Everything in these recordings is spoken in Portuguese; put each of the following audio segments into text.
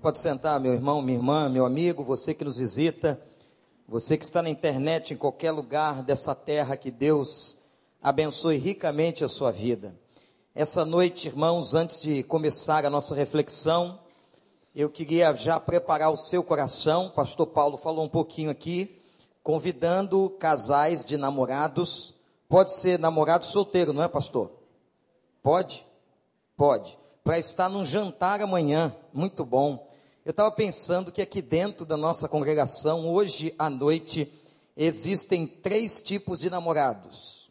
Pode sentar, meu irmão, minha irmã, meu amigo, você que nos visita, você que está na internet, em qualquer lugar dessa terra, que Deus abençoe ricamente a sua vida. Essa noite, irmãos, antes de começar a nossa reflexão, eu queria já preparar o seu coração. Pastor Paulo falou um pouquinho aqui, convidando casais de namorados. Pode ser namorado solteiro, não é, pastor? Pode? Pode. Para estar num jantar amanhã, muito bom. Eu estava pensando que aqui dentro da nossa congregação, hoje à noite, existem três tipos de namorados.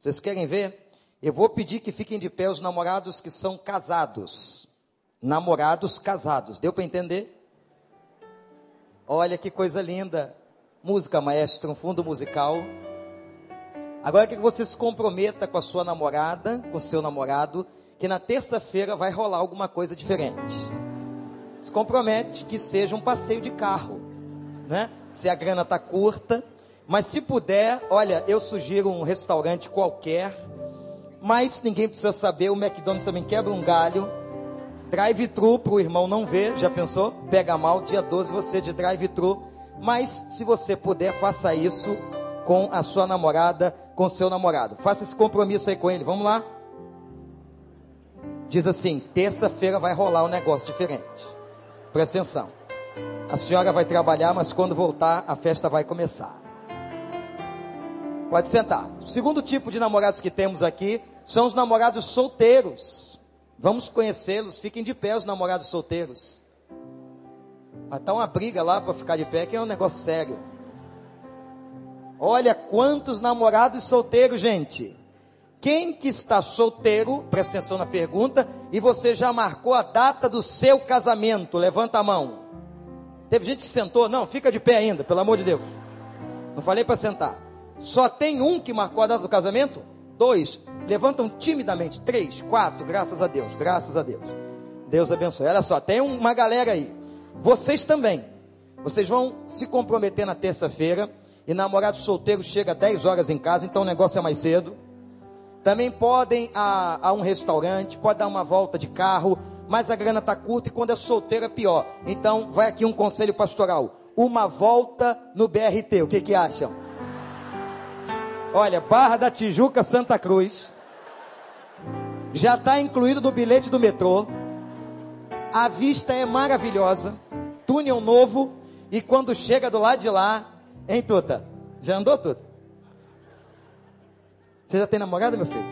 Vocês querem ver? Eu vou pedir que fiquem de pé os namorados que são casados. Namorados casados. Deu para entender? Olha que coisa linda. Música, maestro, um fundo musical. Agora que você se comprometa com a sua namorada, com o seu namorado, que na terça-feira vai rolar alguma coisa diferente se compromete que seja um passeio de carro, né? Se a grana tá curta, mas se puder, olha, eu sugiro um restaurante qualquer, mas ninguém precisa saber, o McDonald's também quebra um galho. Drive-thru para o irmão não ver, já pensou? Pega mal, dia 12 você de drive-thru. Mas se você puder, faça isso com a sua namorada, com seu namorado. Faça esse compromisso aí com ele. Vamos lá? Diz assim: terça-feira vai rolar um negócio diferente. Presta atenção. A senhora vai trabalhar, mas quando voltar, a festa vai começar. Pode sentar. O segundo tipo de namorados que temos aqui são os namorados solteiros. Vamos conhecê-los. Fiquem de pé, os namorados solteiros. Vai estar uma briga lá para ficar de pé, que é um negócio sério. Olha quantos namorados solteiros, gente. Quem que está solteiro, presta atenção na pergunta, e você já marcou a data do seu casamento? Levanta a mão. Teve gente que sentou? Não, fica de pé ainda, pelo amor de Deus. Não falei para sentar. Só tem um que marcou a data do casamento? Dois. Levantam timidamente. Três, quatro, graças a Deus, graças a Deus. Deus abençoe. Olha só, tem uma galera aí. Vocês também. Vocês vão se comprometer na terça-feira. E namorado solteiro chega 10 horas em casa, então o negócio é mais cedo. Também podem a, a um restaurante, pode dar uma volta de carro, mas a grana está curta e quando é solteiro é pior. Então, vai aqui um conselho pastoral: uma volta no BRT. O que, que acham? Olha, Barra da Tijuca, Santa Cruz. Já está incluído no bilhete do metrô. A vista é maravilhosa. Túnel novo. E quando chega do lado de lá, hein, Tuta? Já andou, Tuta? Você já tem namorada, meu filho?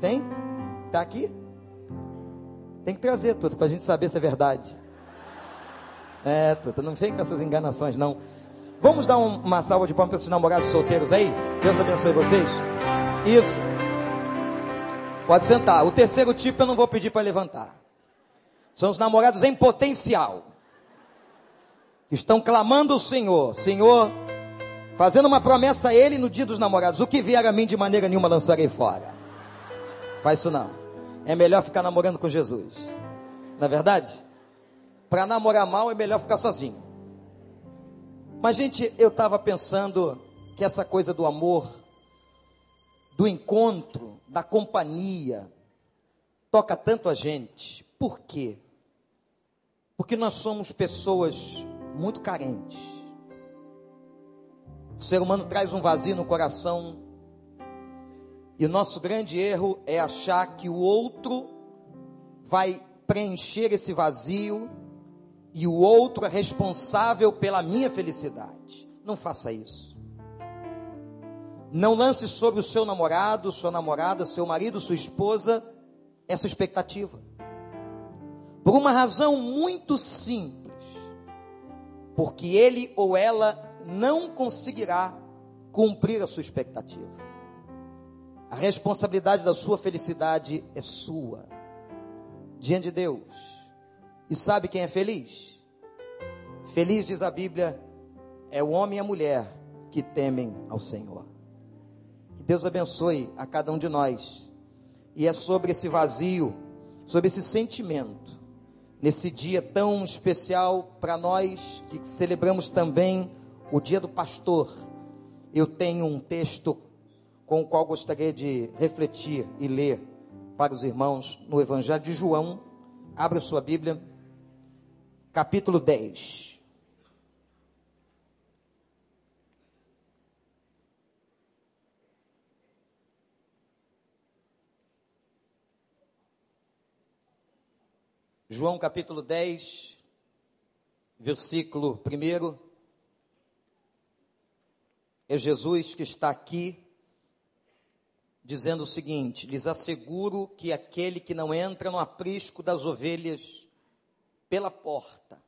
Tem? Tá aqui? Tem que trazer tudo para a gente saber se é verdade. É, Tuta, não vem com essas enganações, não. Vamos dar um, uma salva de palmas para esses namorados solteiros aí? Deus abençoe vocês. Isso. Pode sentar. O terceiro tipo eu não vou pedir para levantar. São os namorados em potencial. Estão clamando o Senhor. Senhor, fazendo uma promessa a ele no dia dos namorados: o que vier a mim de maneira nenhuma lançarei fora. Faz isso não. É melhor ficar namorando com Jesus. Na é verdade? Para namorar mal é melhor ficar sozinho. Mas, gente, eu estava pensando que essa coisa do amor, do encontro, da companhia, toca tanto a gente. Por quê? Porque nós somos pessoas muito carentes. O ser humano traz um vazio no coração. E o nosso grande erro é achar que o outro vai preencher esse vazio e o outro é responsável pela minha felicidade. Não faça isso. Não lance sobre o seu namorado, sua namorada, seu marido, sua esposa essa expectativa. Por uma razão muito simples. Porque ele ou ela não conseguirá cumprir a sua expectativa. A responsabilidade da sua felicidade é sua, diante de Deus. E sabe quem é feliz? Feliz, diz a Bíblia, é o homem e a mulher que temem ao Senhor. Que Deus abençoe a cada um de nós. E é sobre esse vazio, sobre esse sentimento, nesse dia tão especial para nós, que celebramos também o dia do pastor, eu tenho um texto com o qual gostaria de refletir e ler para os irmãos no Evangelho de João. Abra sua Bíblia. capítulo 10. João capítulo 10, versículo 1. É Jesus que está aqui dizendo o seguinte: lhes asseguro que aquele que não entra no aprisco das ovelhas pela porta,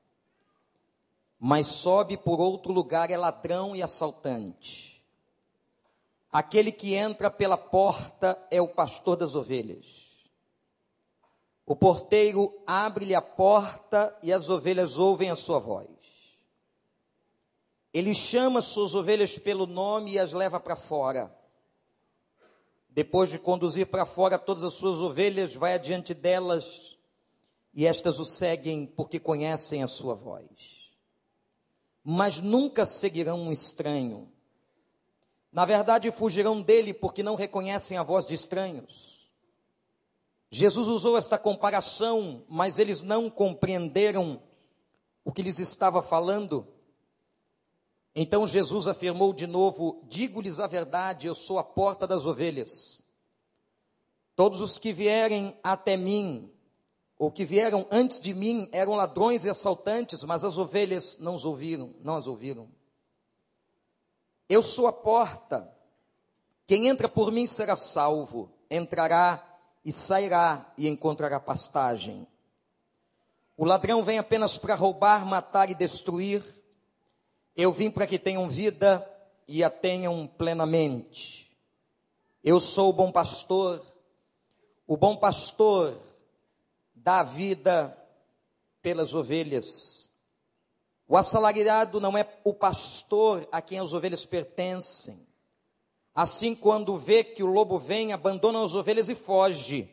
mas sobe por outro lugar é ladrão e assaltante. Aquele que entra pela porta é o pastor das ovelhas. O porteiro abre-lhe a porta e as ovelhas ouvem a sua voz. Ele chama suas ovelhas pelo nome e as leva para fora. Depois de conduzir para fora todas as suas ovelhas, vai adiante delas e estas o seguem porque conhecem a sua voz. Mas nunca seguirão um estranho. Na verdade, fugirão dele porque não reconhecem a voz de estranhos. Jesus usou esta comparação, mas eles não compreenderam o que lhes estava falando. Então Jesus afirmou de novo: Digo-lhes a verdade, eu sou a porta das ovelhas. Todos os que vierem até mim, ou que vieram antes de mim, eram ladrões e assaltantes, mas as ovelhas não os ouviram, não as ouviram. Eu sou a porta. Quem entra por mim será salvo, entrará e sairá e encontrará pastagem. O ladrão vem apenas para roubar, matar e destruir. Eu vim para que tenham vida e a tenham plenamente. Eu sou o bom pastor. O bom pastor dá vida pelas ovelhas. O assalariado não é o pastor a quem as ovelhas pertencem. Assim, quando vê que o lobo vem, abandona as ovelhas e foge.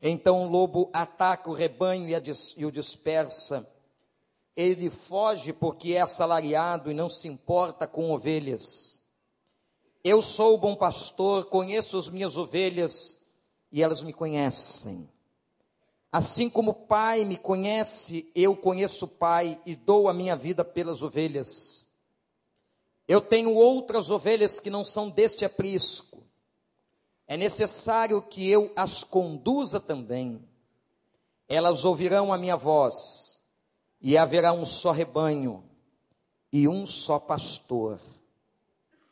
Então o lobo ataca o rebanho e, o dispersa. Ele foge porque é assalariado e não se importa com ovelhas. Eu sou o bom pastor, conheço as minhas ovelhas e elas me conhecem. Assim como o Pai me conhece, eu conheço o Pai e dou a minha vida pelas ovelhas. Eu tenho outras ovelhas que não são deste aprisco. É necessário que eu as conduza também. Elas ouvirão a minha voz, e haverá um só rebanho e um só pastor.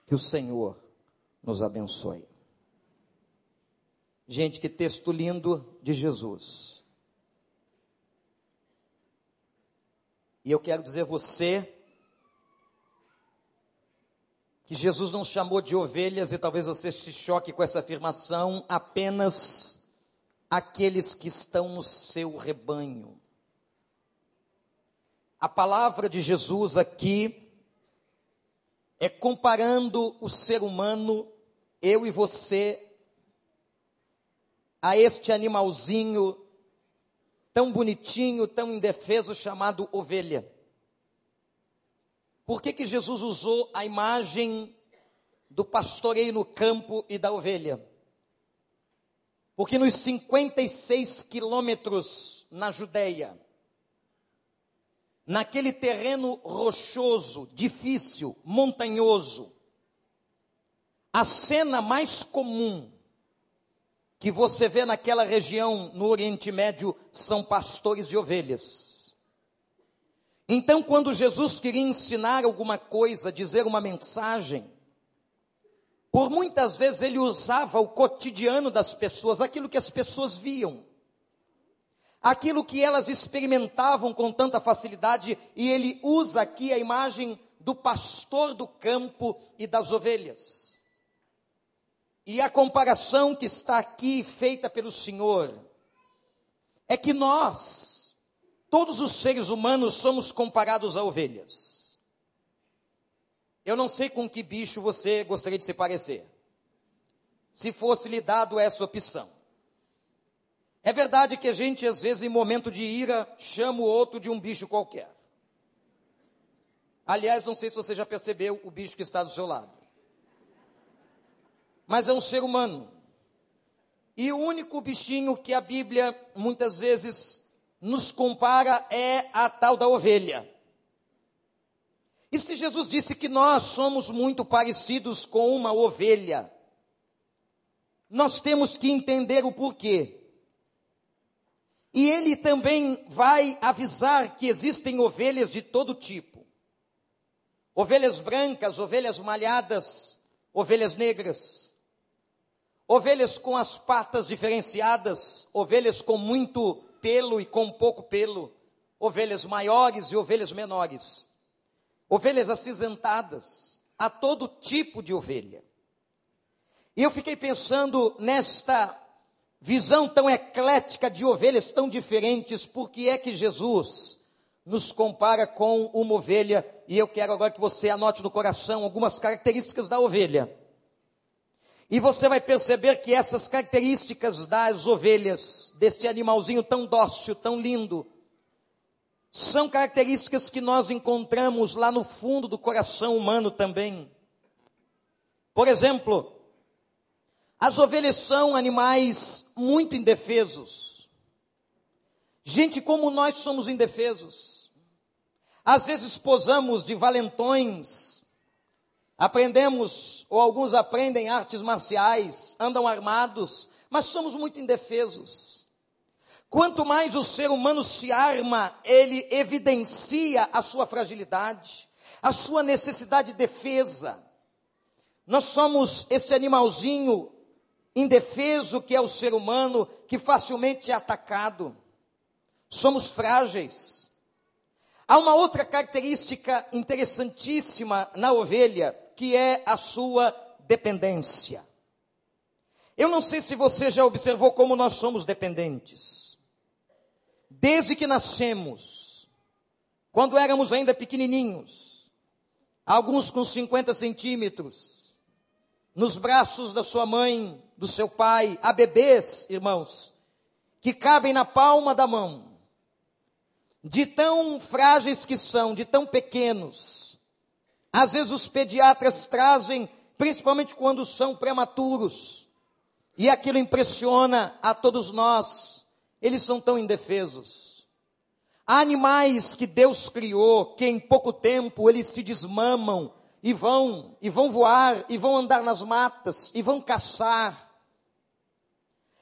Que o Senhor nos abençoe. Gente, que texto lindo de Jesus. E eu quero dizer você que Jesus não chamou de ovelhas, e talvez você se choque com essa afirmação, apenas aqueles que estão no seu rebanho. A palavra de Jesus aqui é comparando o ser humano, eu e você, a este animalzinho tão bonitinho, tão indefeso chamado ovelha. Por que, que Jesus usou a imagem do pastoreio no campo e da ovelha? Porque nos 56 quilômetros na Judéia, naquele terreno rochoso, difícil, montanhoso, a cena mais comum que você vê naquela região no Oriente Médio são pastores de ovelhas. Então, quando Jesus queria ensinar alguma coisa, dizer uma mensagem, por muitas vezes ele usava o cotidiano das pessoas, aquilo que as pessoas viam, aquilo que elas experimentavam com tanta facilidade, e ele usa aqui a imagem do pastor do campo e das ovelhas. E a comparação que está aqui feita pelo Senhor é que nós, Todos os seres humanos somos comparados a ovelhas. Eu não sei com que bicho você gostaria de se parecer. Se fosse lhe dado essa opção. É verdade que a gente, às vezes, em momento de ira, chama o outro de um bicho qualquer. Aliás, não sei se você já percebeu o bicho que está do seu lado. Mas é um ser humano. E o único bichinho que a Bíblia muitas vezes nos compara é a tal da ovelha. E se Jesus disse que nós somos muito parecidos com uma ovelha, nós temos que entender o porquê. E ele também vai avisar que existem ovelhas de todo tipo: ovelhas brancas, ovelhas malhadas, ovelhas negras, ovelhas com as patas diferenciadas, ovelhas com muito pelo e com pouco pelo, ovelhas maiores e ovelhas menores. Ovelhas acinzentadas, a todo tipo de ovelha. E eu fiquei pensando nesta visão tão eclética de ovelhas tão diferentes, por que é que Jesus nos compara com uma ovelha? E eu quero agora que você anote no coração algumas características da ovelha. E você vai perceber que essas características das ovelhas, deste animalzinho tão dócil, tão lindo, são características que nós encontramos lá no fundo do coração humano também. Por exemplo, as ovelhas são animais muito indefesos. Gente como nós somos indefesos. Às vezes posamos de valentões, aprendemos, ou alguns aprendem artes marciais, andam armados, mas somos muito indefesos. Quanto mais o ser humano se arma, ele evidencia a sua fragilidade, a sua necessidade de defesa. Nós somos este animalzinho indefeso que é o ser humano, que facilmente é atacado. Somos frágeis. Há uma outra característica interessantíssima na ovelha, que é a sua dependência. Eu não sei se você já observou como nós somos dependentes desde que nascemos, quando éramos ainda pequenininhos, alguns com 50 centímetros, nos braços da sua mãe, do seu pai, há bebês, irmãos, que cabem na palma da mão, de tão frágeis que são, de tão pequenos. Às vezes os pediatras trazem, principalmente quando são prematuros, e aquilo impressiona a todos nós eles são tão indefesos. Há animais que Deus criou que em pouco tempo eles se desmamam e vão e vão voar e vão andar nas matas e vão caçar.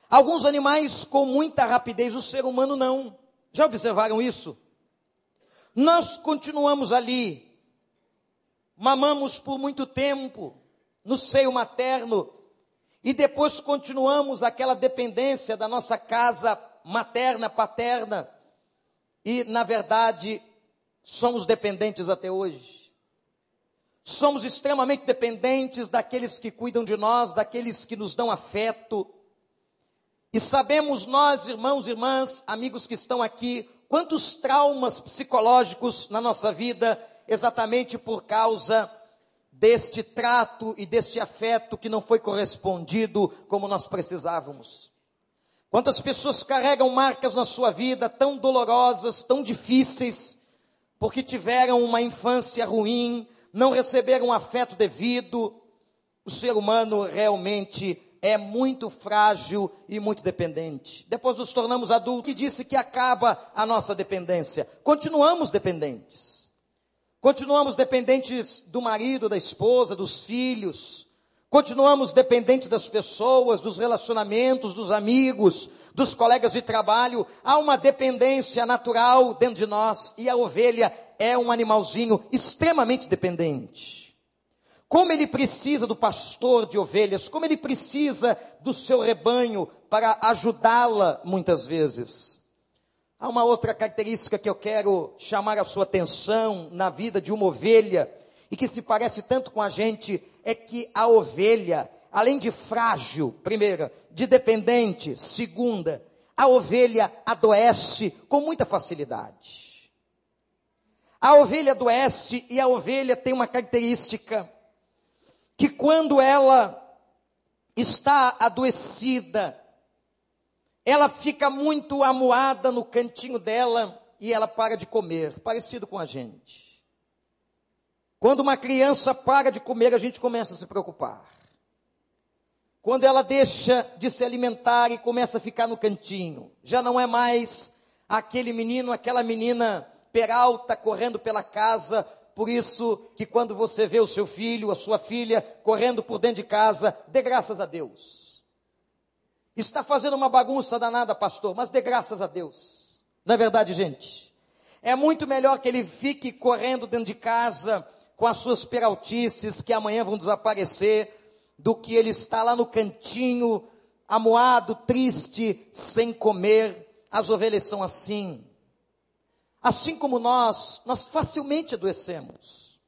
Alguns animais com muita rapidez, o ser humano não. Já observaram isso? Nós continuamos ali, mamamos por muito tempo no seio materno e depois continuamos aquela dependência da nossa casa materna, paterna, e, na verdade, somos dependentes até hoje. Somos extremamente dependentes daqueles que cuidam de nós, daqueles que nos dão afeto. E sabemos nós, irmãos e irmãs, amigos que estão aqui, quantos traumas psicológicos na nossa vida, exatamente por causa deste trato e deste afeto que não foi correspondido como nós precisávamos. Quantas pessoas carregam marcas na sua vida tão dolorosas, tão difíceis, porque tiveram uma infância ruim, não receberam afeto devido. O ser humano realmente é muito frágil e muito dependente. Depois nos tornamos adultos e disse que acaba a nossa dependência. Continuamos dependentes. Continuamos dependentes do marido, da esposa, dos filhos, Continuamos dependentes das pessoas, dos relacionamentos, dos amigos, dos colegas de trabalho. Há uma dependência natural dentro de nós e a ovelha é um animalzinho extremamente dependente. Como ele precisa do pastor de ovelhas, como ele precisa do seu rebanho para ajudá-la muitas vezes. Há uma outra característica que eu quero chamar a sua atenção na vida de uma ovelha e que se parece tanto com a gente é que a ovelha, além de frágil, primeira, de dependente, segunda, a ovelha adoece com muita facilidade. A ovelha adoece e a ovelha tem uma característica que quando ela está adoecida, ela fica muito amuada no cantinho dela e ela para de comer, parecido com a gente. Quando uma criança para de comer, a gente começa a se preocupar. Quando ela deixa de se alimentar e começa a ficar no cantinho, já não é mais aquele menino, aquela menina peralta correndo pela casa. Por isso que quando você vê o seu filho, a sua filha correndo por dentro de casa, dê graças a Deus. Está fazendo uma bagunça danada, pastor, mas dê graças a Deus. Não é verdade, gente? É muito melhor que ele fique correndo dentro de casa com as suas peraltices que amanhã vão desaparecer, do que ele está lá no cantinho, amuado, triste, sem comer. As ovelhas são assim. Assim como nós, nós facilmente adoecemos.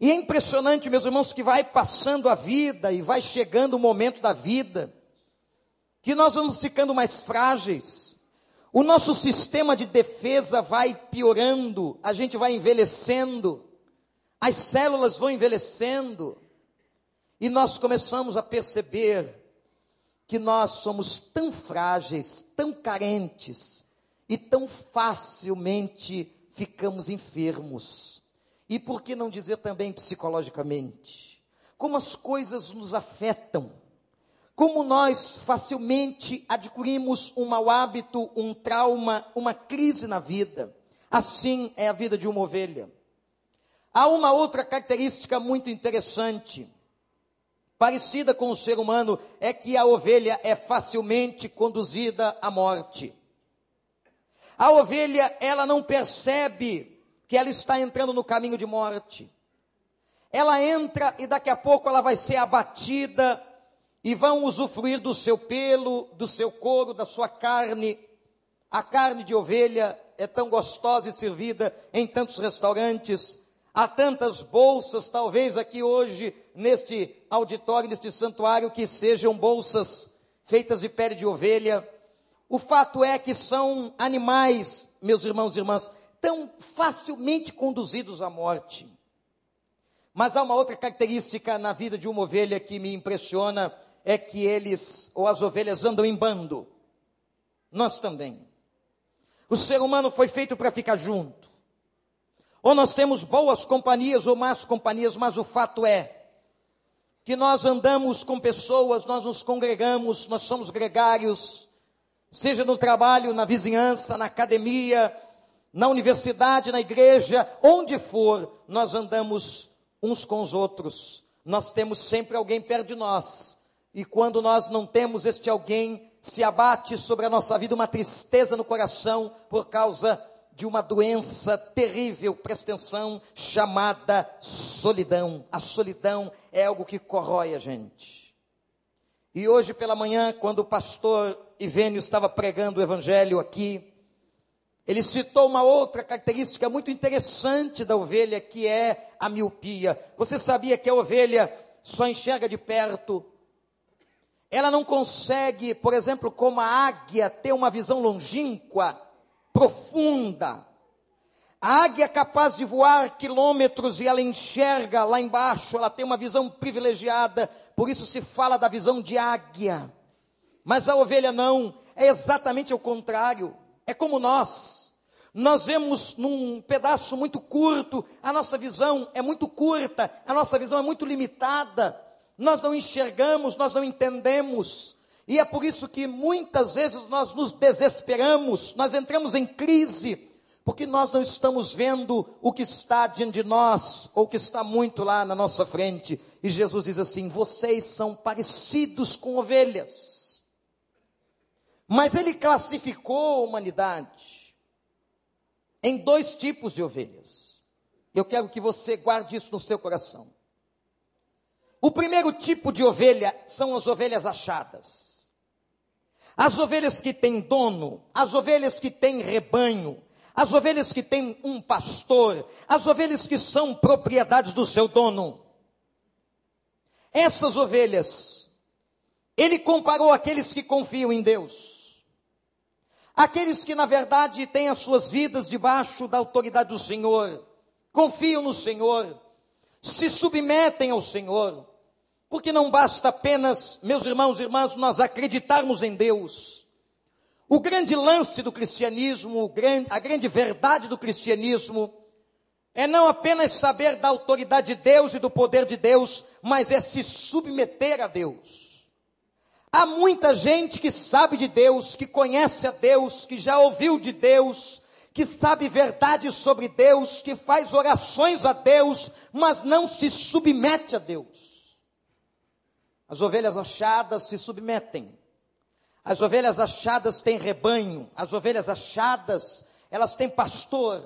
E é impressionante, meus irmãos, que vai passando a vida e vai chegando o momento da vida, que nós vamos ficando mais frágeis. O nosso sistema de defesa vai piorando, a gente vai envelhecendo, as células vão envelhecendo, e nós começamos a perceber que nós somos tão frágeis, tão carentes e tão facilmente ficamos enfermos. E por que não dizer também psicologicamente? Como as coisas nos afetam, como nós facilmente adquirimos um mau hábito, um trauma, uma crise na vida. Assim é a vida de uma ovelha. Há uma outra característica muito interessante parecida com o ser humano, é que a ovelha é facilmente conduzida à morte. A ovelha, ela não percebe que ela está entrando no caminho de morte. Ela entra e daqui a pouco ela vai ser abatida e vão usufruir do seu pelo, do seu couro, da sua carne. A carne de ovelha é tão gostosa e servida em tantos restaurantes. Há tantas bolsas, talvez aqui hoje, neste auditório, neste santuário, que sejam bolsas feitas de pele de ovelha. O fato é que são animais, meus irmãos e irmãs, tão facilmente conduzidos à morte. Mas há uma outra característica na vida de uma ovelha que me impressiona, é que eles, ou as ovelhas, andam em bando. Nós também. O ser humano foi feito para ficar junto. Ou nós temos boas companhias ou más companhias, mas o fato é que nós andamos com pessoas, nós nos congregamos, nós somos gregários, seja no trabalho, na vizinhança, na academia, na universidade, na igreja, onde for, nós andamos uns com os outros. Nós temos sempre alguém perto de nós. E quando nós não temos este alguém, se abate sobre a nossa vida uma tristeza no coração por causa de uma doença terrível, presta atenção, chamada solidão. A solidão é algo que corrói a gente. E hoje pela manhã, quando o pastor Ivênio estava pregando o evangelho aqui, ele citou uma outra característica muito interessante da ovelha, que é a miopia. Você sabia que a ovelha só enxerga de perto? Ela não consegue, por exemplo, como a águia, ter uma visão longínqua profunda. A águia é capaz de voar quilômetros e ela enxerga lá embaixo, ela tem uma visão privilegiada, por isso se fala da visão de águia. Mas a ovelha não, é exatamente o contrário. É como nós. Nós vemos num pedaço muito curto, a nossa visão é muito curta, a nossa visão é muito limitada. Nós não enxergamos, nós não entendemos. E é por isso que muitas vezes nós nos desesperamos, nós entramos em crise, porque nós não estamos vendo o que está diante de nós, ou o que está muito lá na nossa frente. E Jesus diz assim: vocês são parecidos com ovelhas. Mas ele classificou a humanidade em dois tipos de ovelhas. Eu quero que você guarde isso no seu coração. O primeiro tipo de ovelha são as ovelhas achadas. As ovelhas que têm dono, as ovelhas que têm rebanho, as ovelhas que têm um pastor, as ovelhas que são propriedades do seu dono. Essas ovelhas, ele comparou aqueles que confiam em Deus, aqueles que na verdade têm as suas vidas debaixo da autoridade do Senhor, confiam no Senhor, se submetem ao Senhor, porque não basta apenas, meus irmãos e irmãs, nós acreditarmos em Deus. O grande lance do cristianismo, a grande verdade do cristianismo, é não apenas saber da autoridade de Deus e do poder de Deus, mas é se submeter a Deus. Há muita gente que sabe de Deus, que conhece a Deus, que já ouviu de Deus, que sabe verdades sobre Deus, que faz orações a Deus, mas não se submete a Deus. As ovelhas achadas se submetem. As ovelhas achadas têm rebanho, as ovelhas achadas, elas têm pastor.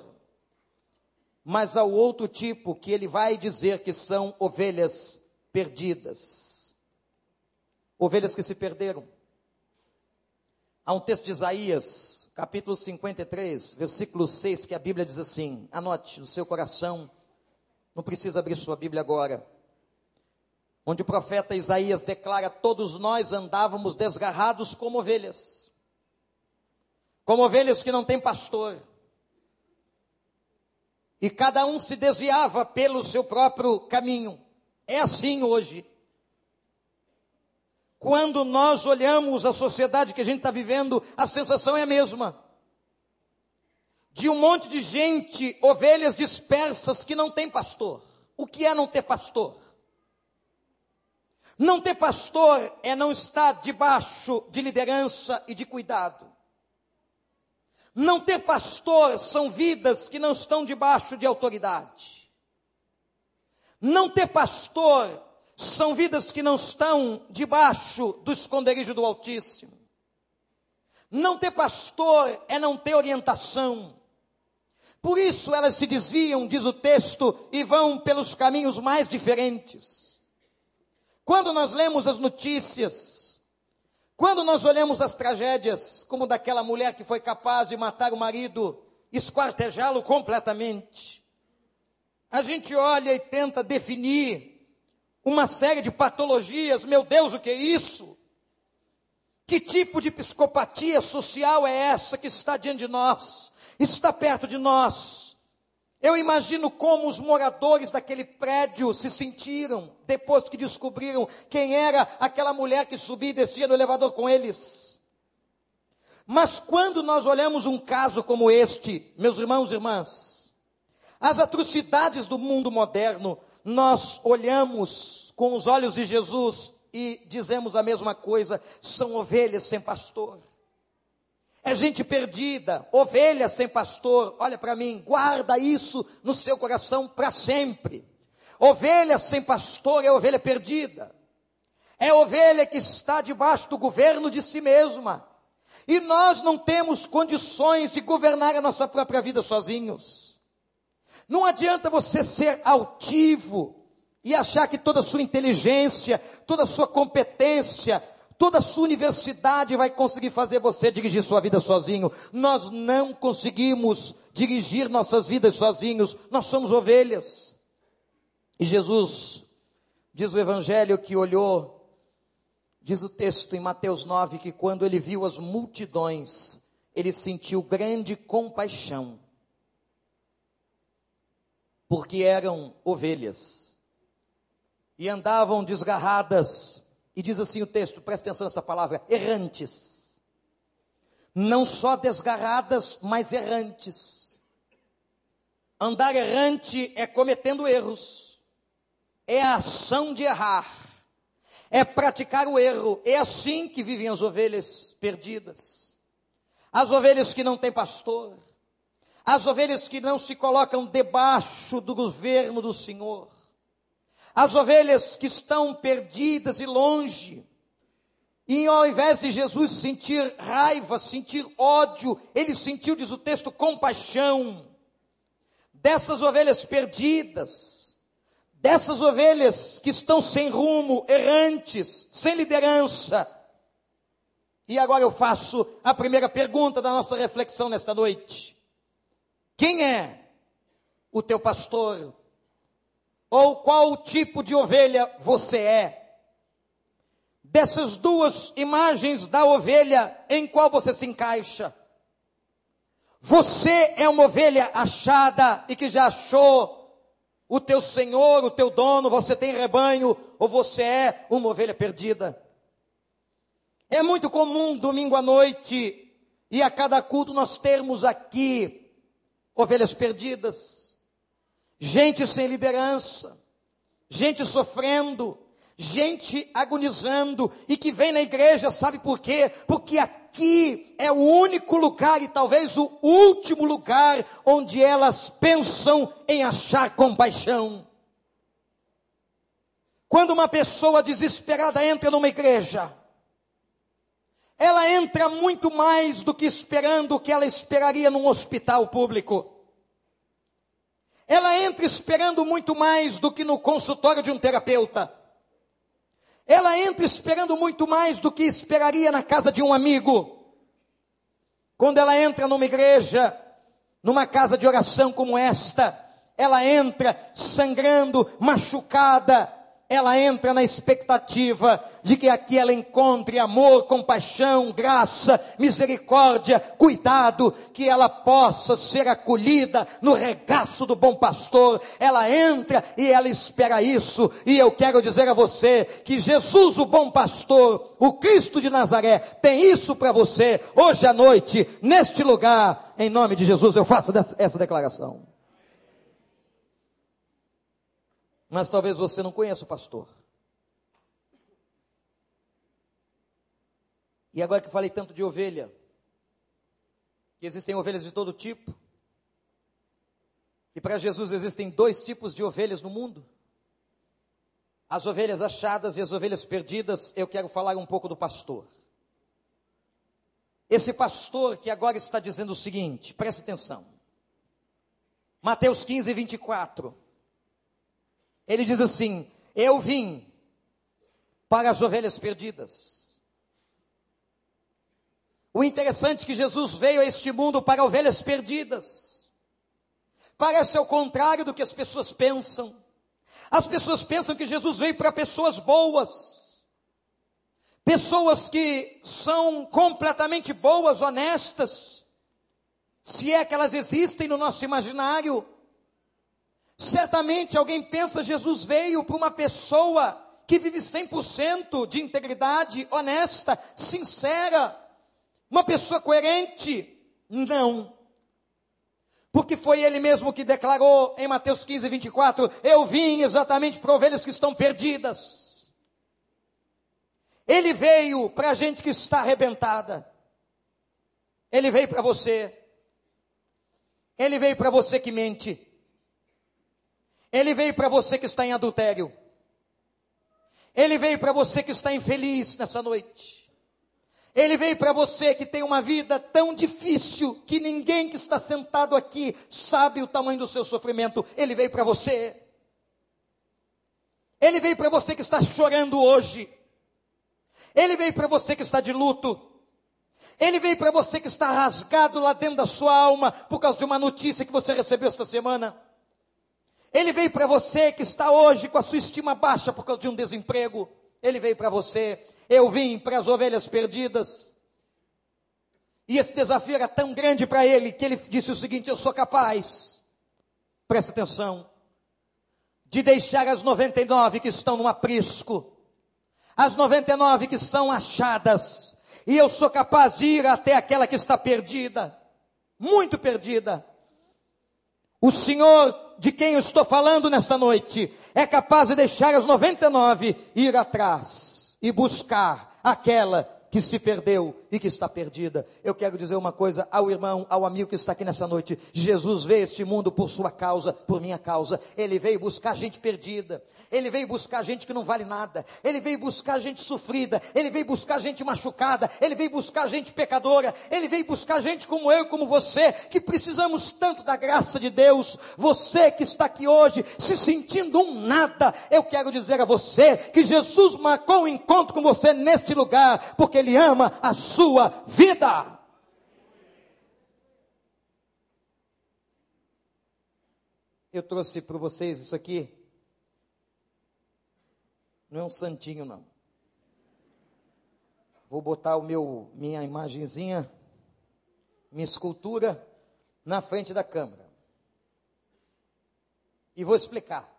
Mas há o outro tipo que ele vai dizer que são ovelhas perdidas ovelhas que se perderam. Há um texto de Isaías, capítulo 53, versículo 6, que a Bíblia diz assim: anote no seu coração, não precisa abrir sua Bíblia agora. Onde o profeta Isaías declara: Todos nós andávamos desgarrados como ovelhas, como ovelhas que não têm pastor, e cada um se desviava pelo seu próprio caminho. É assim hoje. Quando nós olhamos a sociedade que a gente está vivendo, a sensação é a mesma. De um monte de gente, ovelhas dispersas que não tem pastor. O que é não ter pastor? Não ter pastor é não estar debaixo de liderança e de cuidado. Não ter pastor são vidas que não estão debaixo de autoridade. Não ter pastor são vidas que não estão debaixo do esconderijo do Altíssimo. Não ter pastor é não ter orientação. Por isso elas se desviam, diz o texto, e vão pelos caminhos mais diferentes. Quando nós lemos as notícias, quando nós olhamos as tragédias, como daquela mulher que foi capaz de matar o marido, esquartejá-lo completamente, a gente olha e tenta definir uma série de patologias. Meu Deus, o que é isso? Que tipo de psicopatia social é essa que está diante de nós? Está perto de nós. Eu imagino como os moradores daquele prédio se sentiram depois que descobriram quem era aquela mulher que subia e descia no elevador com eles. Mas quando nós olhamos um caso como este, meus irmãos e irmãs, as atrocidades do mundo moderno nós olhamos com os olhos de Jesus e dizemos a mesma coisa: são ovelhas sem pastor. É gente perdida, ovelha sem pastor. Olha para mim, guarda isso no seu coração para sempre. Ovelha sem pastor é ovelha perdida. É ovelha que está debaixo do governo de si mesma. E nós não temos condições de governar a nossa própria vida sozinhos. Não adianta você ser altivo e achar que toda a sua inteligência, toda a sua competência, toda a sua universidade vai conseguir fazer você dirigir sua vida sozinho. Nós não conseguimos dirigir nossas vidas sozinhos, nós somos ovelhas. E Jesus, diz o Evangelho que olhou, diz o texto em Mateus 9, que quando ele viu as multidões, ele sentiu grande compaixão porque eram ovelhas e andavam desgarradas, e diz assim o texto, presta atenção nessa palavra, errantes. Não só desgarradas, mas errantes. Andar errante é cometendo erros, é a ação de errar, é praticar o erro, é assim que vivem as ovelhas perdidas. As ovelhas que não têm pastor, as ovelhas que não se colocam debaixo do governo do Senhor, as ovelhas que estão perdidas e longe, e ao invés de Jesus sentir raiva, sentir ódio, ele sentiu, diz o texto, compaixão dessas ovelhas perdidas, dessas ovelhas que estão sem rumo, errantes, sem liderança. E agora eu faço a primeira pergunta da nossa reflexão nesta noite. Quem é o teu pastor? Ou qual tipo de ovelha você é? Dessas duas imagens da ovelha, em qual você se encaixa? Você é uma ovelha achada e que já achou o teu senhor, o teu dono, você tem rebanho, ou você é uma ovelha perdida? É muito comum domingo à noite e a cada culto nós termos aqui ovelhas perdidas, gente sem liderança, gente sofrendo, gente agonizando e que vem na igreja, sabe por quê? Porque aqui é o único lugar e talvez o último lugar onde elas pensam em achar compaixão. Quando uma pessoa desesperada entra numa igreja, ela entra muito mais do que esperando o que ela esperaria num hospital público. Ela entra esperando muito mais do que no consultório de um terapeuta. Ela entra esperando muito mais do que esperaria na casa de um amigo. Quando ela entra numa igreja, numa casa de oração como esta, ela entra sangrando, machucada, ela entra na expectativa de que aqui ela encontre amor, compaixão, graça, misericórdia, cuidado, que ela possa ser acolhida no regaço do bom pastor. Ela entra e ela espera isso. E eu quero dizer a você que Jesus, o bom pastor, o Cristo de Nazaré, tem isso para você hoje à noite, neste lugar. Em nome de Jesus, eu faço essa declaração. Mas talvez você não conheça o pastor. E agora que falei tanto de ovelha, que existem ovelhas de todo tipo, e para Jesus existem dois tipos de ovelhas no mundo: as ovelhas achadas e as ovelhas perdidas. Eu quero falar um pouco do pastor. Esse pastor que agora está dizendo o seguinte, preste atenção. Mateus 15, 24. Ele diz assim: Eu vim para as ovelhas perdidas. O interessante é que Jesus veio a este mundo para ovelhas perdidas. Parece ao contrário do que as pessoas pensam. As pessoas pensam que Jesus veio para pessoas boas, pessoas que são completamente boas, honestas, se é que elas existem no nosso imaginário. Certamente alguém pensa Jesus veio para uma pessoa que vive 100% de integridade, honesta, sincera, uma pessoa coerente. Não. Porque foi ele mesmo que declarou em Mateus 15, 24: Eu vim exatamente para ovelhas que estão perdidas. Ele veio para a gente que está arrebentada. Ele veio para você. Ele veio para você que mente. Ele veio para você que está em adultério. Ele veio para você que está infeliz nessa noite. Ele veio para você que tem uma vida tão difícil que ninguém que está sentado aqui sabe o tamanho do seu sofrimento. Ele veio para você. Ele veio para você que está chorando hoje. Ele veio para você que está de luto. Ele veio para você que está rasgado lá dentro da sua alma por causa de uma notícia que você recebeu esta semana. Ele veio para você que está hoje com a sua estima baixa por causa de um desemprego. Ele veio para você. Eu vim para as ovelhas perdidas. E esse desafio era tão grande para ele que ele disse o seguinte: Eu sou capaz, presta atenção, de deixar as 99 que estão no aprisco, as 99 que são achadas, e eu sou capaz de ir até aquela que está perdida, muito perdida. O Senhor de quem eu estou falando nesta noite é capaz de deixar as 99 e ir atrás e buscar aquela que se perdeu e que está perdida. Eu quero dizer uma coisa ao irmão, ao amigo que está aqui nessa noite. Jesus veio este mundo por sua causa, por minha causa. Ele veio buscar gente perdida. Ele veio buscar gente que não vale nada. Ele veio buscar gente sofrida. Ele veio buscar gente machucada. Ele veio buscar gente pecadora. Ele veio buscar gente como eu como você, que precisamos tanto da graça de Deus. Você que está aqui hoje se sentindo um nada, eu quero dizer a você que Jesus marcou um encontro com você neste lugar, porque Ele ama a sua vida. Eu trouxe para vocês isso aqui. Não é um santinho, não. Vou botar o meu, minha imagenzinha, minha escultura na frente da câmera. E vou explicar.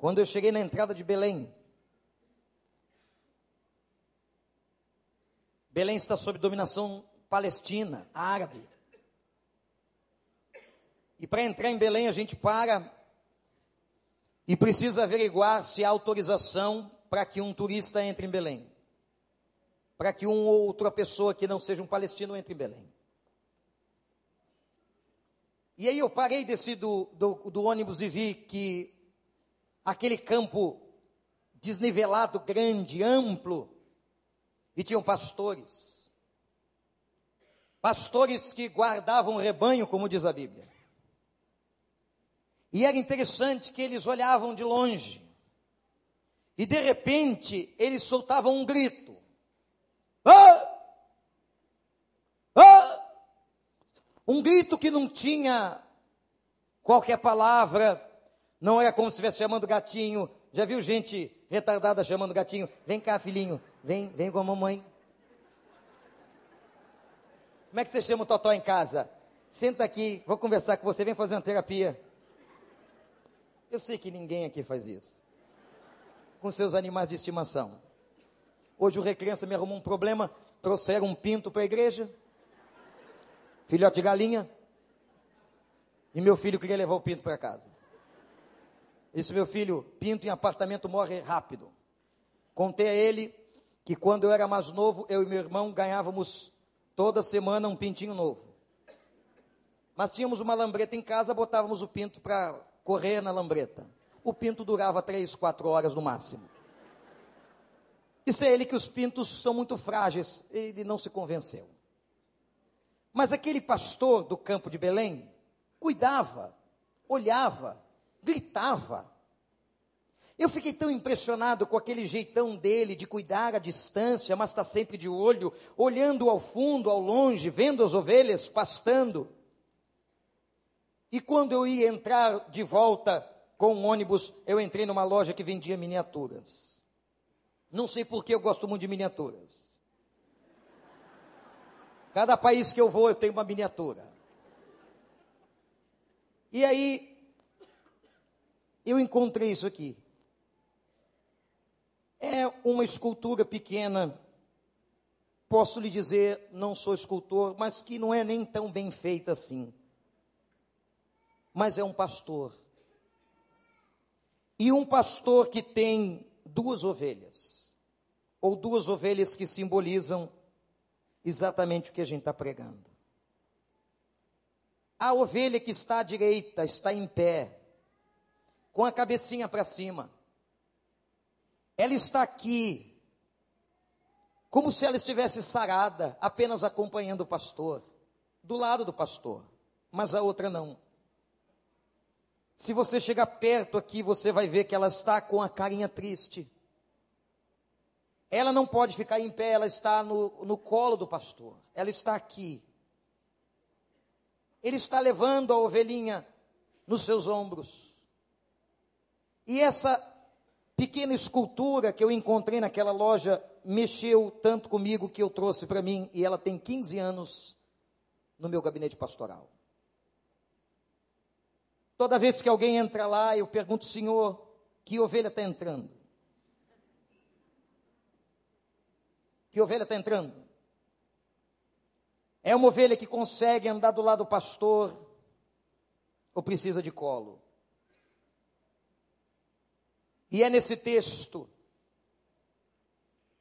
Quando eu cheguei na entrada de Belém, Belém está sob dominação palestina, árabe. E para entrar em Belém a gente para e precisa averiguar se há autorização para que um turista entre em Belém. Para que uma ou outra pessoa que não seja um palestino entre em Belém. E aí eu parei, desci do, do, do ônibus e vi que aquele campo desnivelado, grande, amplo, e tinham pastores. Pastores que guardavam o rebanho, como diz a Bíblia. E era interessante que eles olhavam de longe. E de repente, eles soltavam um grito. Ah! Ah! Um grito que não tinha qualquer palavra, não era como se estivesse chamando gatinho. Já viu gente retardada chamando gatinho? Vem cá, filhinho, vem, vem com a mamãe. Como é que você chama o Totó em casa? Senta aqui, vou conversar com você, vem fazer uma terapia. Eu sei que ninguém aqui faz isso. Com seus animais de estimação. Hoje o Recriança me arrumou um problema, trouxeram um pinto para a igreja. Filhote de galinha. E meu filho queria levar o pinto para casa. Esse meu filho, pinto em apartamento, morre rápido. Contei a ele que quando eu era mais novo, eu e meu irmão ganhávamos toda semana um pintinho novo. Mas tínhamos uma lambreta em casa, botávamos o pinto para correr na lambreta. O pinto durava três, quatro horas no máximo. Isso é ele que os pintos são muito frágeis. Ele não se convenceu. Mas aquele pastor do campo de Belém cuidava, olhava, gritava. Eu fiquei tão impressionado com aquele jeitão dele de cuidar à distância, mas está sempre de olho, olhando ao fundo, ao longe, vendo as ovelhas pastando. E quando eu ia entrar de volta com um ônibus, eu entrei numa loja que vendia miniaturas. Não sei por que eu gosto muito de miniaturas. Cada país que eu vou, eu tenho uma miniatura. E aí, eu encontrei isso aqui. É uma escultura pequena. Posso lhe dizer, não sou escultor, mas que não é nem tão bem feita assim mas é um pastor. E um pastor que tem duas ovelhas, ou duas ovelhas que simbolizam exatamente o que a gente está pregando. A ovelha que está à direita está em pé, com a cabecinha para cima. Ela está aqui, como se ela estivesse sarada, apenas acompanhando o pastor, do lado do pastor, mas a outra não. Se você chegar perto aqui, você vai ver que ela está com a carinha triste. Ela não pode ficar em pé, ela está no, no colo do pastor. Ela está aqui. Ele está levando a ovelhinha nos seus ombros. E essa pequena escultura que eu encontrei naquela loja mexeu tanto comigo que eu trouxe para mim, e ela tem 15 anos no meu gabinete pastoral. Toda vez que alguém entra lá, eu pergunto, Senhor, que ovelha está entrando? Que ovelha está entrando? É uma ovelha que consegue andar do lado do pastor ou precisa de colo? E é nesse texto,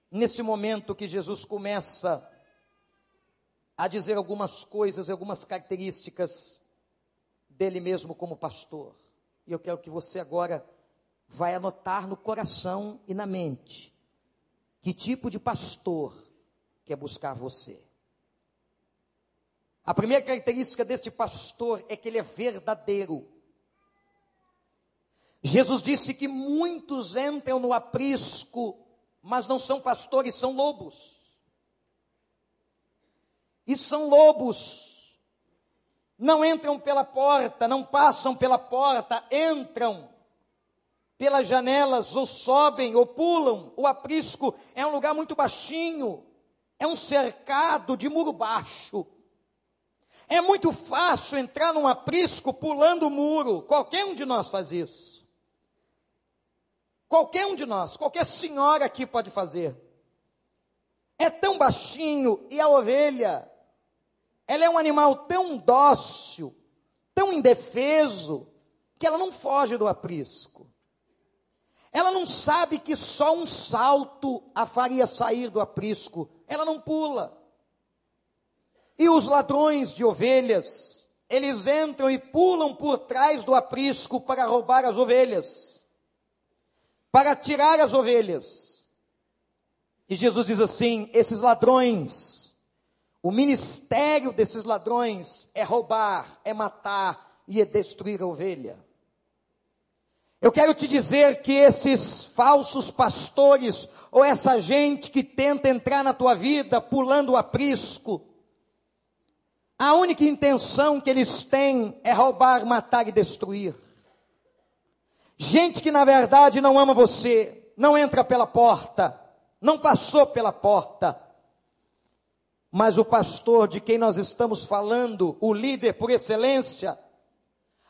nesse momento, que Jesus começa a dizer algumas coisas, algumas características dele mesmo como pastor. E eu quero que você agora vai anotar no coração e na mente que tipo de pastor quer buscar você. A primeira característica deste pastor é que ele é verdadeiro. Jesus disse que muitos entram no aprisco, mas não são pastores, são lobos. E são lobos não entram pela porta, não passam pela porta, entram pelas janelas, ou sobem, ou pulam. O aprisco é um lugar muito baixinho, é um cercado de muro baixo. É muito fácil entrar num aprisco pulando o muro, qualquer um de nós faz isso. Qualquer um de nós, qualquer senhora aqui pode fazer. É tão baixinho e a ovelha ela é um animal tão dócil, tão indefeso que ela não foge do aprisco. Ela não sabe que só um salto a faria sair do aprisco. Ela não pula. E os ladrões de ovelhas, eles entram e pulam por trás do aprisco para roubar as ovelhas, para tirar as ovelhas. E Jesus diz assim: esses ladrões, o ministério desses ladrões é roubar, é matar e é destruir a ovelha. Eu quero te dizer que esses falsos pastores, ou essa gente que tenta entrar na tua vida pulando o aprisco, a única intenção que eles têm é roubar, matar e destruir. Gente que na verdade não ama você, não entra pela porta, não passou pela porta. Mas o pastor de quem nós estamos falando, o líder por excelência,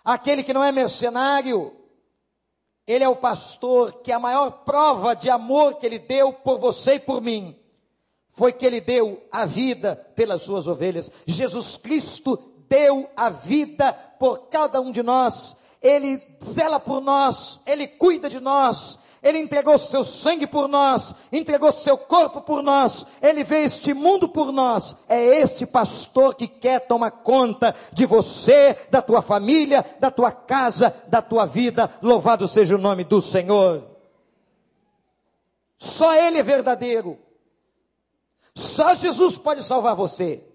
aquele que não é mercenário, ele é o pastor que a maior prova de amor que ele deu por você e por mim foi que ele deu a vida pelas suas ovelhas. Jesus Cristo deu a vida por cada um de nós. Ele zela por nós, ele cuida de nós, ele entregou seu sangue por nós, entregou seu corpo por nós, ele veio este mundo por nós. É esse pastor que quer tomar conta de você, da tua família, da tua casa, da tua vida. Louvado seja o nome do Senhor. Só ele é verdadeiro. Só Jesus pode salvar você.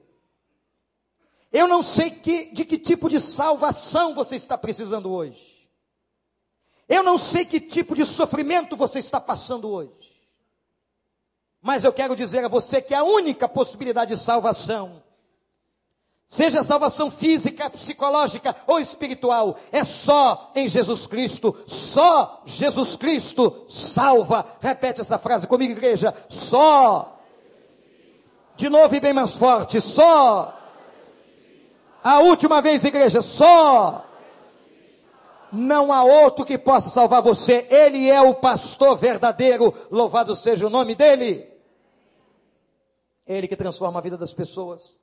Eu não sei que, de que tipo de salvação você está precisando hoje. Eu não sei que tipo de sofrimento você está passando hoje. Mas eu quero dizer a você que a única possibilidade de salvação, seja salvação física, psicológica ou espiritual, é só em Jesus Cristo. Só Jesus Cristo salva. Repete essa frase comigo, igreja. Só. De novo e bem mais forte. Só. A última vez, igreja. Só não há outro que possa salvar você, Ele é o pastor verdadeiro, louvado seja o nome dEle. É Ele que transforma a vida das pessoas,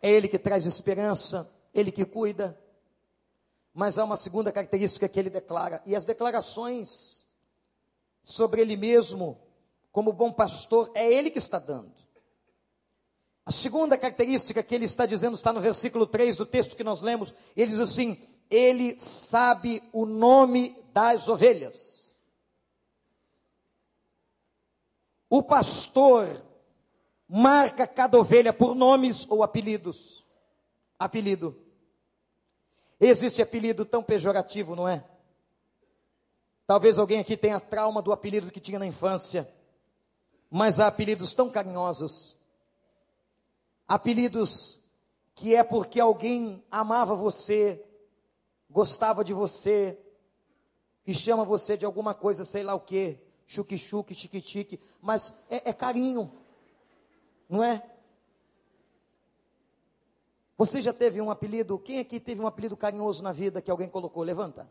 é Ele que traz esperança, Ele que cuida. Mas há uma segunda característica que Ele declara, e as declarações sobre Ele mesmo, como bom pastor, é Ele que está dando. A segunda característica que ele está dizendo está no versículo 3 do texto que nós lemos. Ele diz assim: ele sabe o nome das ovelhas. O pastor marca cada ovelha por nomes ou apelidos. Apelido. Existe apelido tão pejorativo, não é? Talvez alguém aqui tenha trauma do apelido que tinha na infância, mas há apelidos tão carinhosos. Apelidos que é porque alguém amava você, gostava de você, e chama você de alguma coisa, sei lá o que, chuque-chuque, tique-tique, mas é, é carinho, não é? Você já teve um apelido? Quem aqui teve um apelido carinhoso na vida que alguém colocou? Levanta.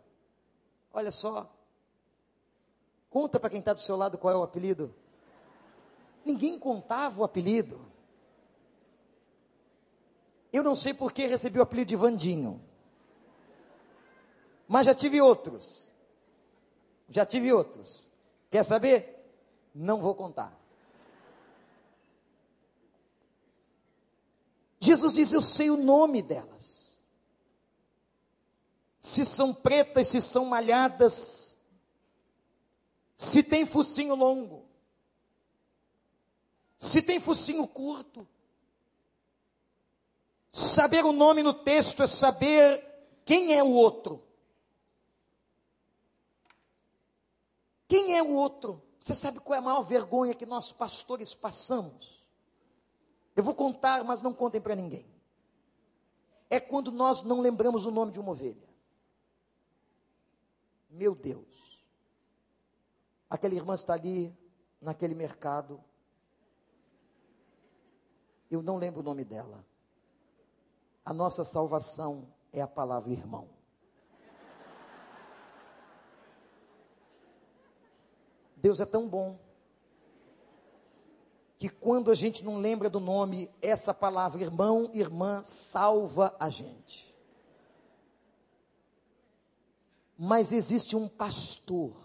Olha só. Conta para quem está do seu lado qual é o apelido. Ninguém contava o apelido. Eu não sei por que recebi o apelido de Vandinho mas já tive outros. Já tive outros. Quer saber? Não vou contar. Jesus diz: Eu sei o nome delas. Se são pretas, se são malhadas, se tem focinho longo, se tem focinho curto. Saber o nome no texto é saber quem é o outro. Quem é o outro? Você sabe qual é a maior vergonha que nós pastores passamos? Eu vou contar, mas não contem para ninguém. É quando nós não lembramos o nome de uma ovelha. Meu Deus. Aquela irmã está ali, naquele mercado. Eu não lembro o nome dela. A nossa salvação é a palavra irmão. Deus é tão bom que quando a gente não lembra do nome, essa palavra irmão, irmã, salva a gente. Mas existe um pastor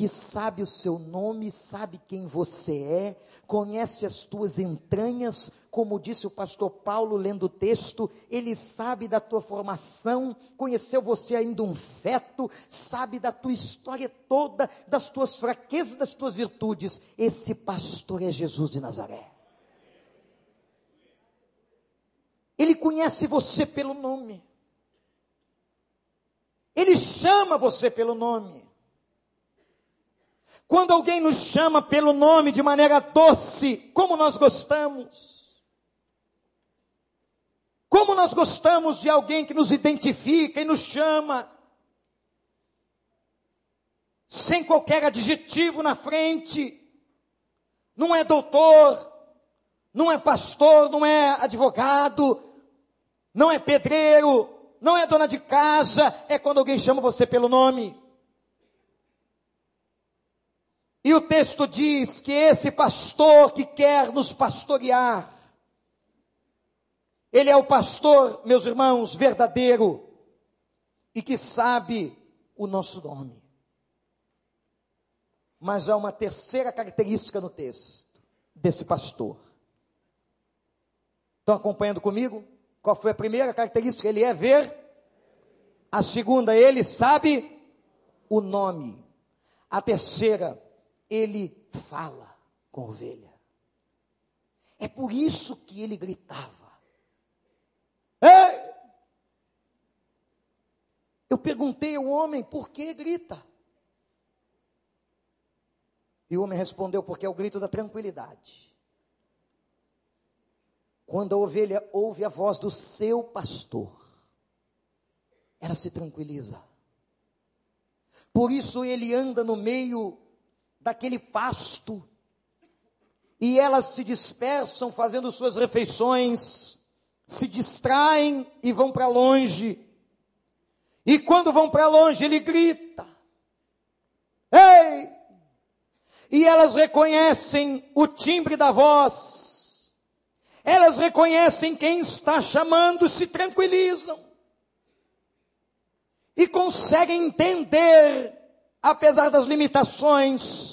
que sabe o seu nome, sabe quem você é, conhece as tuas entranhas, como disse o pastor Paulo lendo o texto, ele sabe da tua formação, conheceu você ainda um feto, sabe da tua história toda, das tuas fraquezas, das tuas virtudes. Esse pastor é Jesus de Nazaré. Ele conhece você pelo nome. Ele chama você pelo nome. Quando alguém nos chama pelo nome de maneira doce, como nós gostamos. Como nós gostamos de alguém que nos identifica e nos chama, sem qualquer adjetivo na frente. Não é doutor, não é pastor, não é advogado, não é pedreiro, não é dona de casa, é quando alguém chama você pelo nome. E o texto diz que esse pastor que quer nos pastorear, ele é o pastor, meus irmãos, verdadeiro e que sabe o nosso nome. Mas há uma terceira característica no texto desse pastor. Estão acompanhando comigo? Qual foi a primeira característica? Ele é ver. A segunda, ele sabe o nome. A terceira, ele fala com a ovelha. É por isso que ele gritava. Ei! Eu perguntei ao homem por que grita. E o homem respondeu: porque é o grito da tranquilidade. Quando a ovelha ouve a voz do seu pastor, ela se tranquiliza. Por isso ele anda no meio daquele pasto, e elas se dispersam fazendo suas refeições, se distraem e vão para longe. E quando vão para longe, ele grita: Ei! E elas reconhecem o timbre da voz, elas reconhecem quem está chamando, se tranquilizam e conseguem entender apesar das limitações,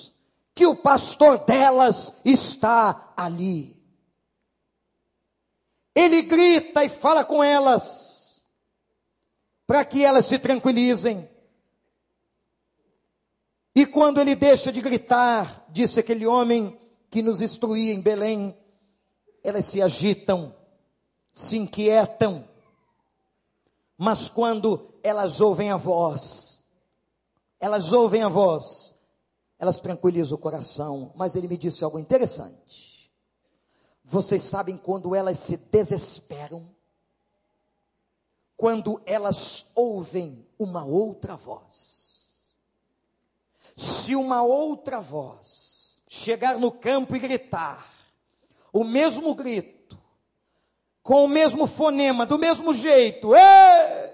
que o pastor delas está ali. Ele grita e fala com elas, para que elas se tranquilizem. E quando ele deixa de gritar, disse aquele homem que nos instruía em Belém, elas se agitam, se inquietam, mas quando elas ouvem a voz, elas ouvem a voz, elas tranquilizam o coração. Mas ele me disse algo interessante. Vocês sabem quando elas se desesperam? Quando elas ouvem uma outra voz. Se uma outra voz chegar no campo e gritar, o mesmo grito, com o mesmo fonema, do mesmo jeito,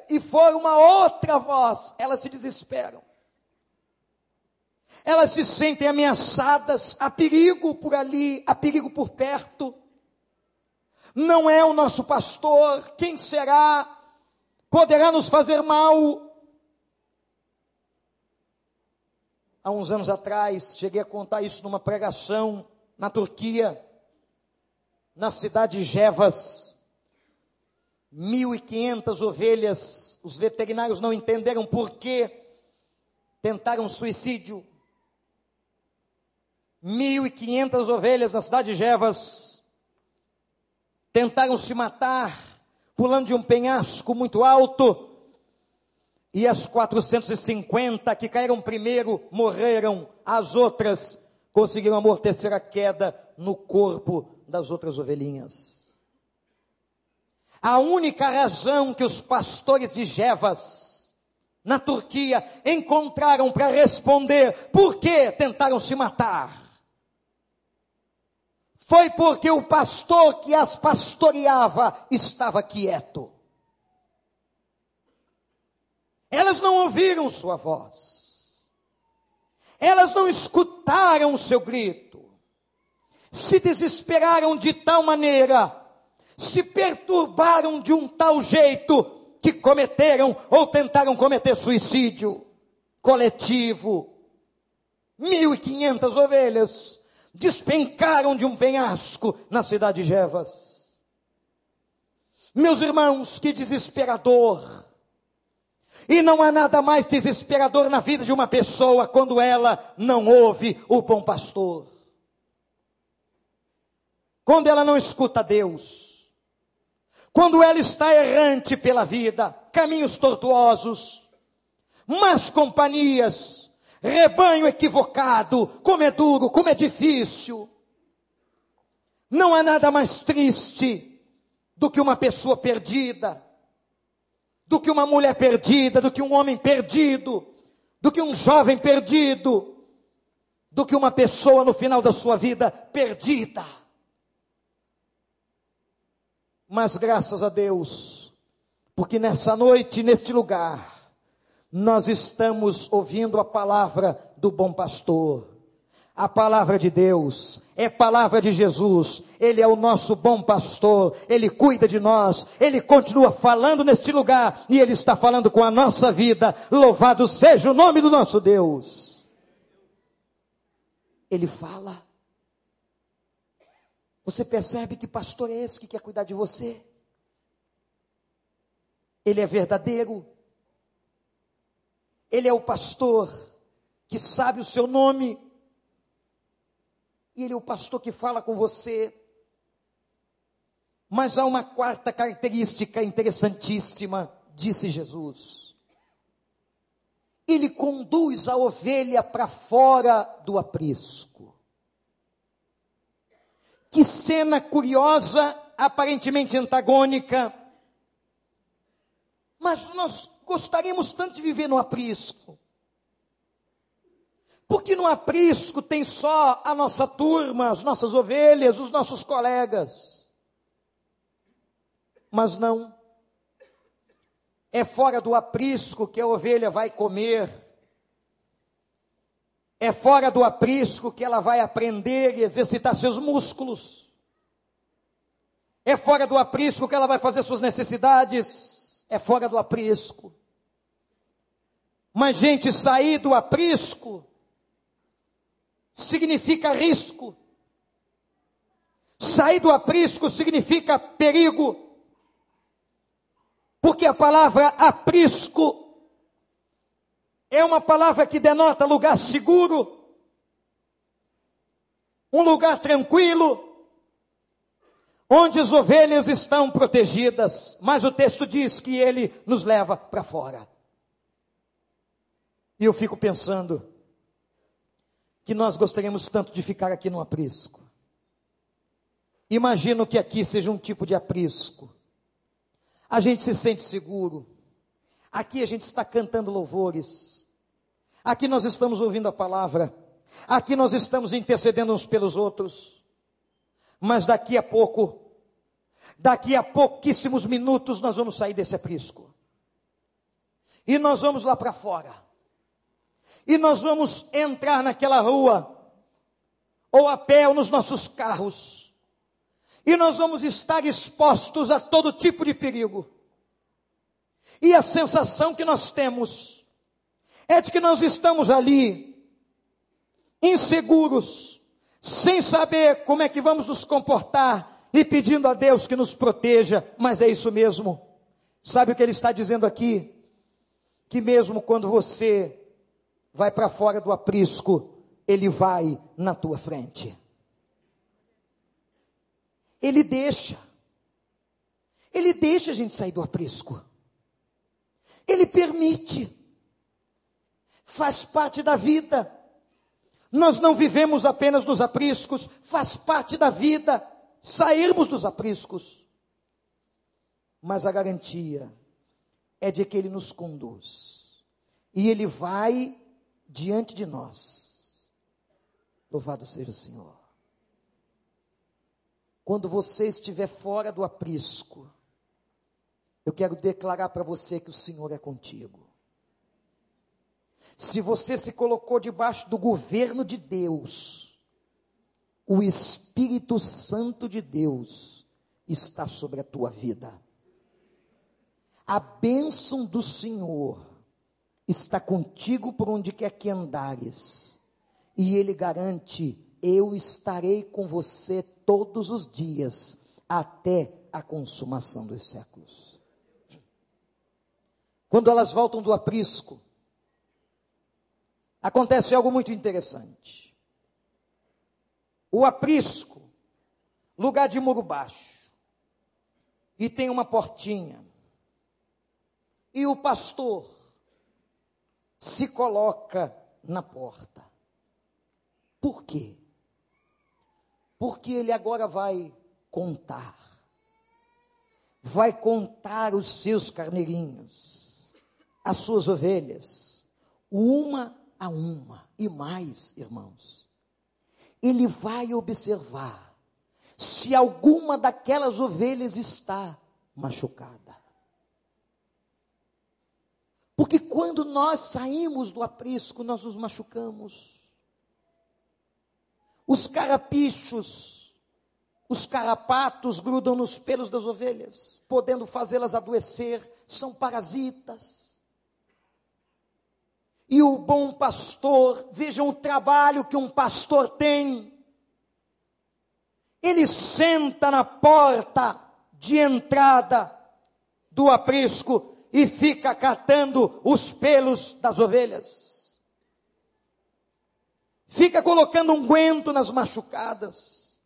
e for uma outra voz, elas se desesperam elas se sentem ameaçadas, há perigo por ali, há perigo por perto. Não é o nosso pastor, quem será? Poderá nos fazer mal. Há uns anos atrás, cheguei a contar isso numa pregação na Turquia, na cidade de Jevas. 1.500 ovelhas, os veterinários não entenderam por que tentaram suicídio. 1.500 ovelhas na cidade de Jevas tentaram se matar, pulando de um penhasco muito alto, e as 450 que caíram primeiro morreram, as outras conseguiram amortecer a queda no corpo das outras ovelhinhas. A única razão que os pastores de Jevas, na Turquia, encontraram para responder por que tentaram se matar foi porque o pastor que as pastoreava estava quieto. Elas não ouviram sua voz. Elas não escutaram o seu grito. Se desesperaram de tal maneira, se perturbaram de um tal jeito, que cometeram ou tentaram cometer suicídio coletivo. 1.500 ovelhas despencaram de um penhasco na cidade de Jevas. Meus irmãos, que desesperador. E não há nada mais desesperador na vida de uma pessoa quando ela não ouve o bom pastor. Quando ela não escuta Deus. Quando ela está errante pela vida, caminhos tortuosos, más companhias, rebanho equivocado, como é duro, como é difícil. Não há nada mais triste do que uma pessoa perdida, do que uma mulher perdida, do que um homem perdido, do que um jovem perdido, do que uma pessoa no final da sua vida perdida. Mas graças a Deus, porque nessa noite, neste lugar, nós estamos ouvindo a palavra do bom pastor. A palavra de Deus é palavra de Jesus, Ele é o nosso bom pastor, Ele cuida de nós, Ele continua falando neste lugar e Ele está falando com a nossa vida. Louvado seja o nome do nosso Deus. Ele fala. Você percebe que pastor é esse que quer cuidar de você? Ele é verdadeiro, ele é o pastor que sabe o seu nome. E ele é o pastor que fala com você. Mas há uma quarta característica interessantíssima, disse Jesus. Ele conduz a ovelha para fora do aprisco. Que cena curiosa, aparentemente antagônica. Mas nós gostaríamos tanto de viver no aprisco. Porque no aprisco tem só a nossa turma, as nossas ovelhas, os nossos colegas. Mas não. É fora do aprisco que a ovelha vai comer. É fora do aprisco que ela vai aprender e exercitar seus músculos. É fora do aprisco que ela vai fazer suas necessidades é fora do aprisco. Mas, gente, sair do aprisco significa risco. Sair do aprisco significa perigo. Porque a palavra aprisco é uma palavra que denota lugar seguro, um lugar tranquilo, onde as ovelhas estão protegidas, mas o texto diz que ele nos leva para fora. E eu fico pensando que nós gostaríamos tanto de ficar aqui no aprisco. Imagino que aqui seja um tipo de aprisco. A gente se sente seguro. Aqui a gente está cantando louvores. Aqui nós estamos ouvindo a palavra. Aqui nós estamos intercedendo uns pelos outros mas daqui a pouco, daqui a pouquíssimos minutos, nós vamos sair desse aprisco. E nós vamos lá para fora. E nós vamos entrar naquela rua, ou a pé, ou nos nossos carros. E nós vamos estar expostos a todo tipo de perigo. E a sensação que nós temos é de que nós estamos ali, inseguros, sem saber como é que vamos nos comportar e pedindo a Deus que nos proteja, mas é isso mesmo. Sabe o que ele está dizendo aqui? Que mesmo quando você vai para fora do aprisco, ele vai na tua frente. Ele deixa. Ele deixa a gente sair do aprisco. Ele permite. Faz parte da vida. Nós não vivemos apenas nos apriscos, faz parte da vida sairmos dos apriscos. Mas a garantia é de que Ele nos conduz. E Ele vai diante de nós. Louvado seja o Senhor. Quando você estiver fora do aprisco, eu quero declarar para você que o Senhor é contigo. Se você se colocou debaixo do governo de Deus, o Espírito Santo de Deus está sobre a tua vida. A bênção do Senhor está contigo por onde quer que andares, e Ele garante: eu estarei com você todos os dias, até a consumação dos séculos. Quando elas voltam do aprisco, acontece algo muito interessante. O aprisco, lugar de muro baixo, e tem uma portinha. E o pastor se coloca na porta. Por quê? Porque ele agora vai contar. Vai contar os seus carneirinhos, as suas ovelhas, uma a uma. E mais, irmãos, ele vai observar se alguma daquelas ovelhas está machucada. Porque quando nós saímos do aprisco, nós nos machucamos. Os carapichos, os carrapatos grudam nos pelos das ovelhas, podendo fazê-las adoecer, são parasitas. E o bom pastor, vejam o trabalho que um pastor tem. Ele senta na porta de entrada do aprisco e fica catando os pelos das ovelhas. Fica colocando um guento nas machucadas.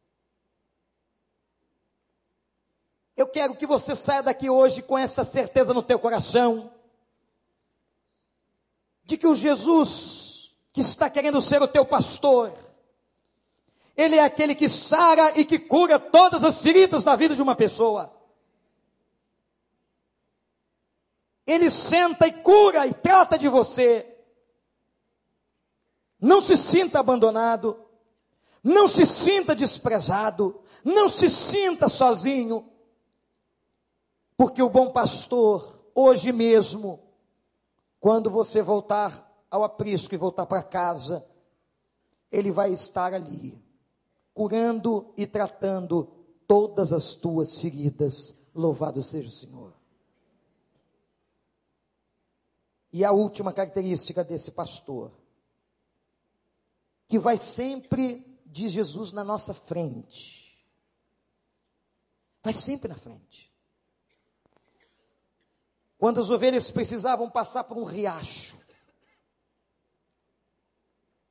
Eu quero que você saia daqui hoje com esta certeza no teu coração de que o Jesus que está querendo ser o teu pastor, ele é aquele que sara e que cura todas as feridas da vida de uma pessoa. Ele senta e cura e trata de você. Não se sinta abandonado. Não se sinta desprezado. Não se sinta sozinho. Porque o bom pastor, hoje mesmo, quando você voltar ao aprisco e voltar para casa, ele vai estar ali, curando e tratando todas as tuas feridas. Louvado seja o Senhor. E a última característica desse pastor, que vai sempre de Jesus na nossa frente. Vai sempre na frente. Quando as ovelhas precisavam passar por um riacho,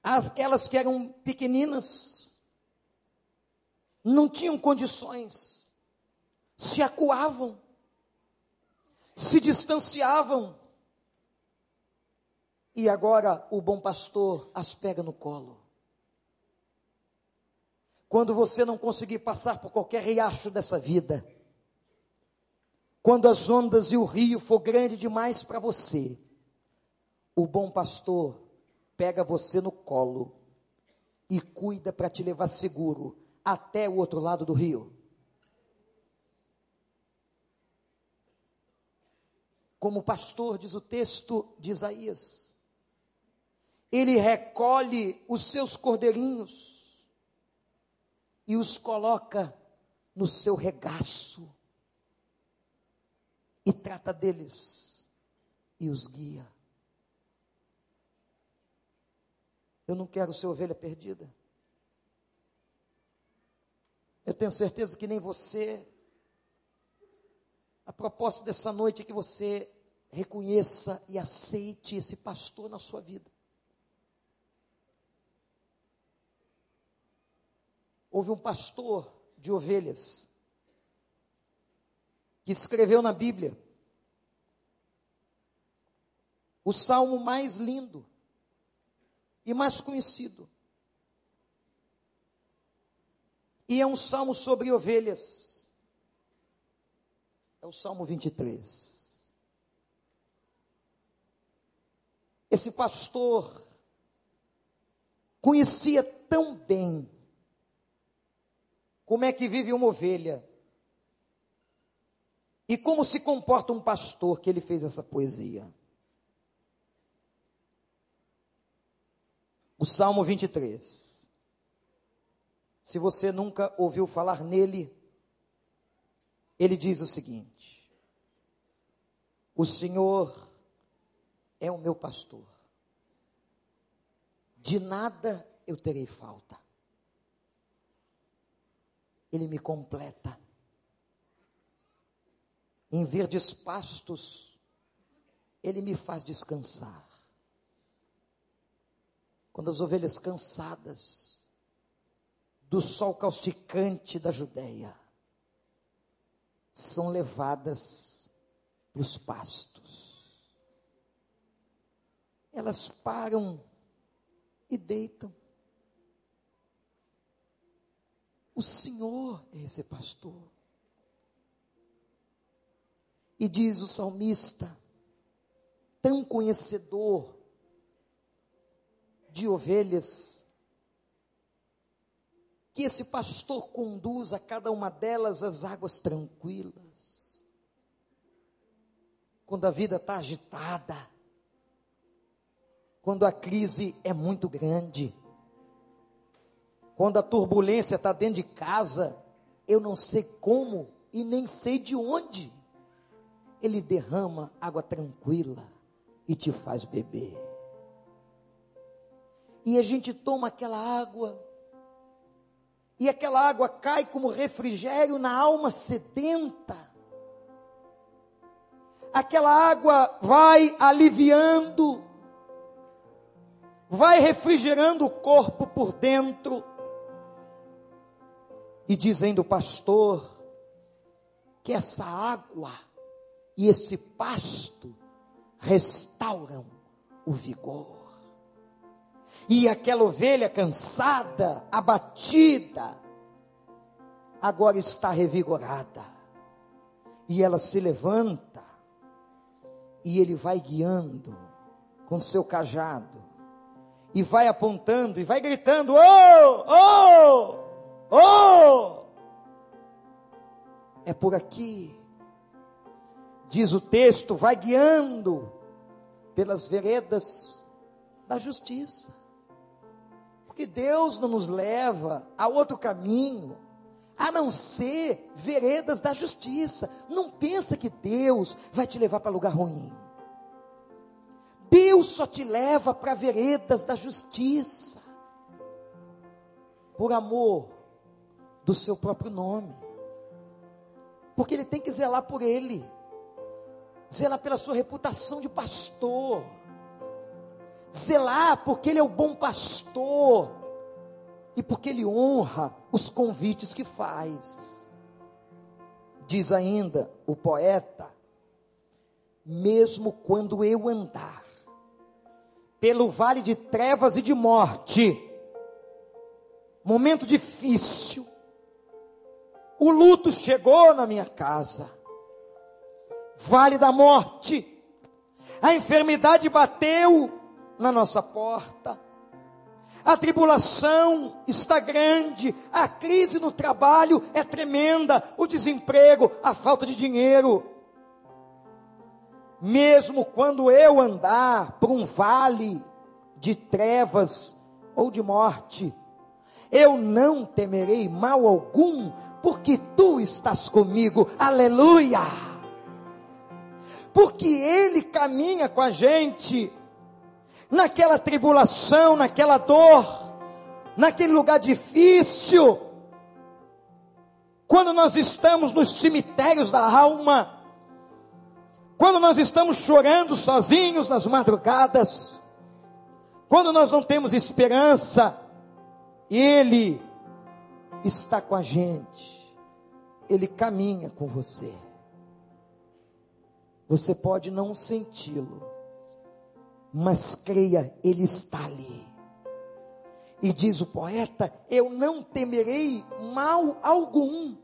aquelas que eram pequeninas, não tinham condições, se acuavam, se distanciavam, e agora o bom pastor as pega no colo. Quando você não conseguir passar por qualquer riacho dessa vida, quando as ondas e o rio for grande demais para você, o bom pastor pega você no colo e cuida para te levar seguro até o outro lado do rio. Como pastor, diz o texto de Isaías, ele recolhe os seus cordeirinhos e os coloca no seu regaço e trata deles e os guia. Eu não quero ser ovelha perdida. Eu tenho certeza que nem você. A proposta dessa noite é que você reconheça e aceite esse pastor na sua vida. houve um pastor de ovelhas que escreveu na Bíblia o salmo mais lindo e mais conhecido. E é um salmo sobre ovelhas. É o Salmo 23. Esse pastor conhecia tão bem como é que vive uma ovelha e como se comporta um pastor que ele fez essa poesia. O Salmo 23. Se você nunca ouviu falar nele, ele diz o seguinte: O Senhor é o meu pastor. De nada eu terei falta. Ele me completa. Em verdes pastos, Ele me faz descansar. Quando as ovelhas cansadas do sol causticante da Judéia são levadas para os pastos, elas param e deitam. O Senhor é esse pastor. E diz o salmista, tão conhecedor de ovelhas, que esse pastor conduz a cada uma delas as águas tranquilas. Quando a vida está agitada, quando a crise é muito grande, quando a turbulência está dentro de casa, eu não sei como e nem sei de onde. Ele derrama água tranquila e te faz beber. E a gente toma aquela água, e aquela água cai como refrigério na alma sedenta. Aquela água vai aliviando, vai refrigerando o corpo por dentro e dizendo, pastor, que essa água e esse pasto restauram o vigor. E aquela ovelha cansada, abatida, agora está revigorada. E ela se levanta, e ele vai guiando com seu cajado, e vai apontando, e vai gritando: Oh, oh! Oh! É por aqui. Diz o texto, vai guiando pelas veredas da justiça. Porque Deus não nos leva a outro caminho, a não ser veredas da justiça. Não pensa que Deus vai te levar para lugar ruim. Deus só te leva para veredas da justiça. Por amor do seu próprio nome. Porque ele tem que zelar por ele, zelar pela sua reputação de pastor, zelar porque ele é o bom pastor e porque ele honra os convites que faz. Diz ainda o poeta: mesmo quando eu andar pelo vale de trevas e de morte, momento difícil, o luto chegou na minha casa. Vale da morte. A enfermidade bateu na nossa porta. A tribulação está grande, a crise no trabalho é tremenda, o desemprego, a falta de dinheiro. Mesmo quando eu andar por um vale de trevas ou de morte, eu não temerei mal algum, porque tu estás comigo, aleluia. Porque Ele caminha com a gente, naquela tribulação, naquela dor, naquele lugar difícil. Quando nós estamos nos cemitérios da alma, quando nós estamos chorando sozinhos nas madrugadas, quando nós não temos esperança, Ele está com a gente. Ele caminha com você. Você pode não senti-lo, mas creia, Ele está ali. E diz o poeta: Eu não temerei mal algum,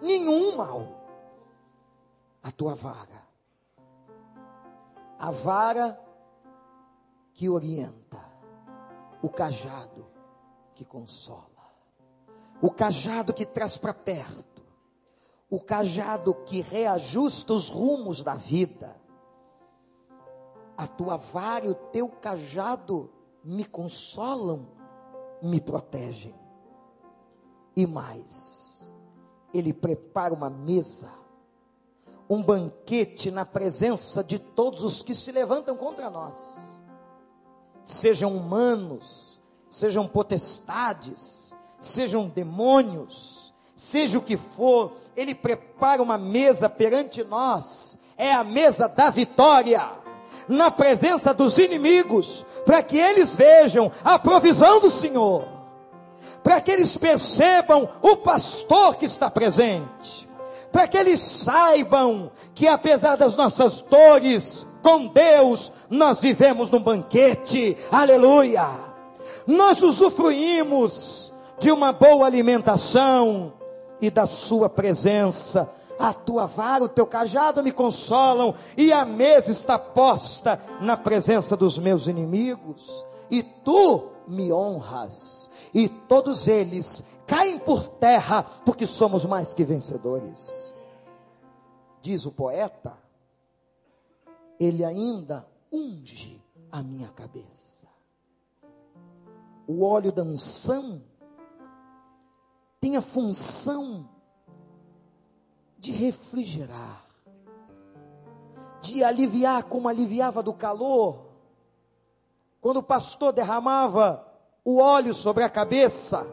nenhum mal. A tua vara, a vara que orienta, o cajado que consola o cajado que traz para perto, o cajado que reajusta os rumos da vida. A tua vara e o teu cajado me consolam, me protegem. E mais, ele prepara uma mesa, um banquete na presença de todos os que se levantam contra nós, sejam humanos, sejam potestades, sejam demônios, seja o que for, Ele prepara uma mesa perante nós, é a mesa da vitória, na presença dos inimigos, para que eles vejam a provisão do Senhor, para que eles percebam o pastor que está presente. Para que eles saibam que apesar das nossas dores, com Deus nós vivemos num banquete, aleluia. Nós usufruímos de uma boa alimentação e da Sua presença. A tua vara, o teu cajado me consolam, e a mesa está posta na presença dos meus inimigos, e tu me honras, e todos eles caem por terra, porque somos mais que vencedores. Diz o poeta, ele ainda unge a minha cabeça. O óleo da unção tem a função de refrigerar, de aliviar como aliviava do calor. Quando o pastor derramava o óleo sobre a cabeça,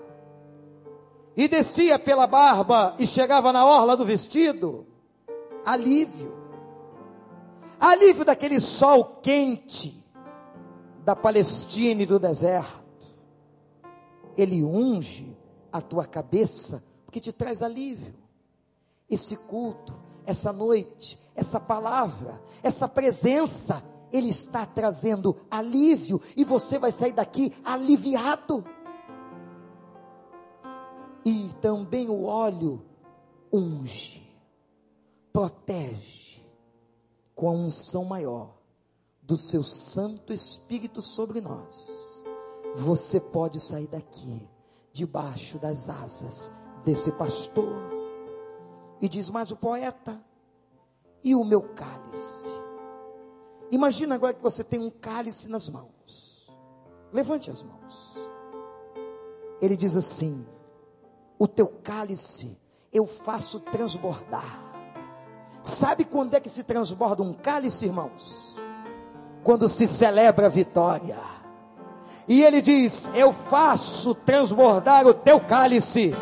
e descia pela barba e chegava na orla do vestido, alívio. Alívio daquele sol quente da Palestina e do deserto. Ele unge a tua cabeça porque te traz alívio. Esse culto, essa noite, essa palavra, essa presença, ele está trazendo alívio e você vai sair daqui aliviado e também o óleo unge, protege com a unção maior do seu Santo Espírito sobre nós. Você pode sair daqui, debaixo das asas desse pastor. E diz mais o poeta: e o meu cálice? Imagina agora que você tem um cálice nas mãos. Levante as mãos. Ele diz assim: o teu cálice eu faço transbordar. Sabe quando é que se transborda um cálice, irmãos? Quando se celebra a vitória. E ele diz: Eu faço transbordar o teu cálice,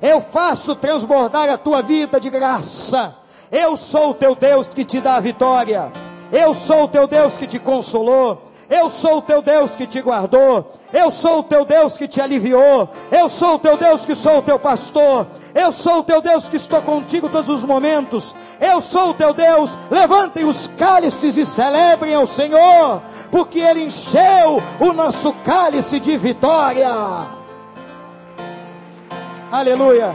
eu faço transbordar a tua vida de graça. Eu sou o teu Deus que te dá a vitória, eu sou o teu Deus que te consolou, eu sou o teu Deus que te guardou. Eu sou o teu Deus que te aliviou. Eu sou o teu Deus que sou o teu pastor. Eu sou o teu Deus que estou contigo todos os momentos. Eu sou o teu Deus. Levantem os cálices e celebrem ao Senhor, porque Ele encheu o nosso cálice de vitória. Aleluia.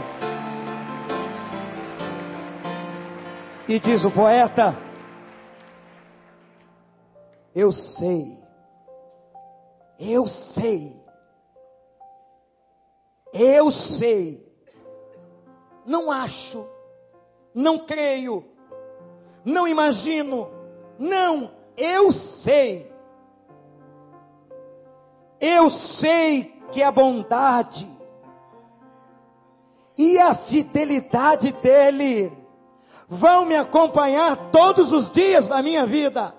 E diz o poeta: Eu sei eu sei. Eu sei. Não acho. Não creio. Não imagino. Não, eu sei. Eu sei que a bondade e a fidelidade dele vão me acompanhar todos os dias da minha vida.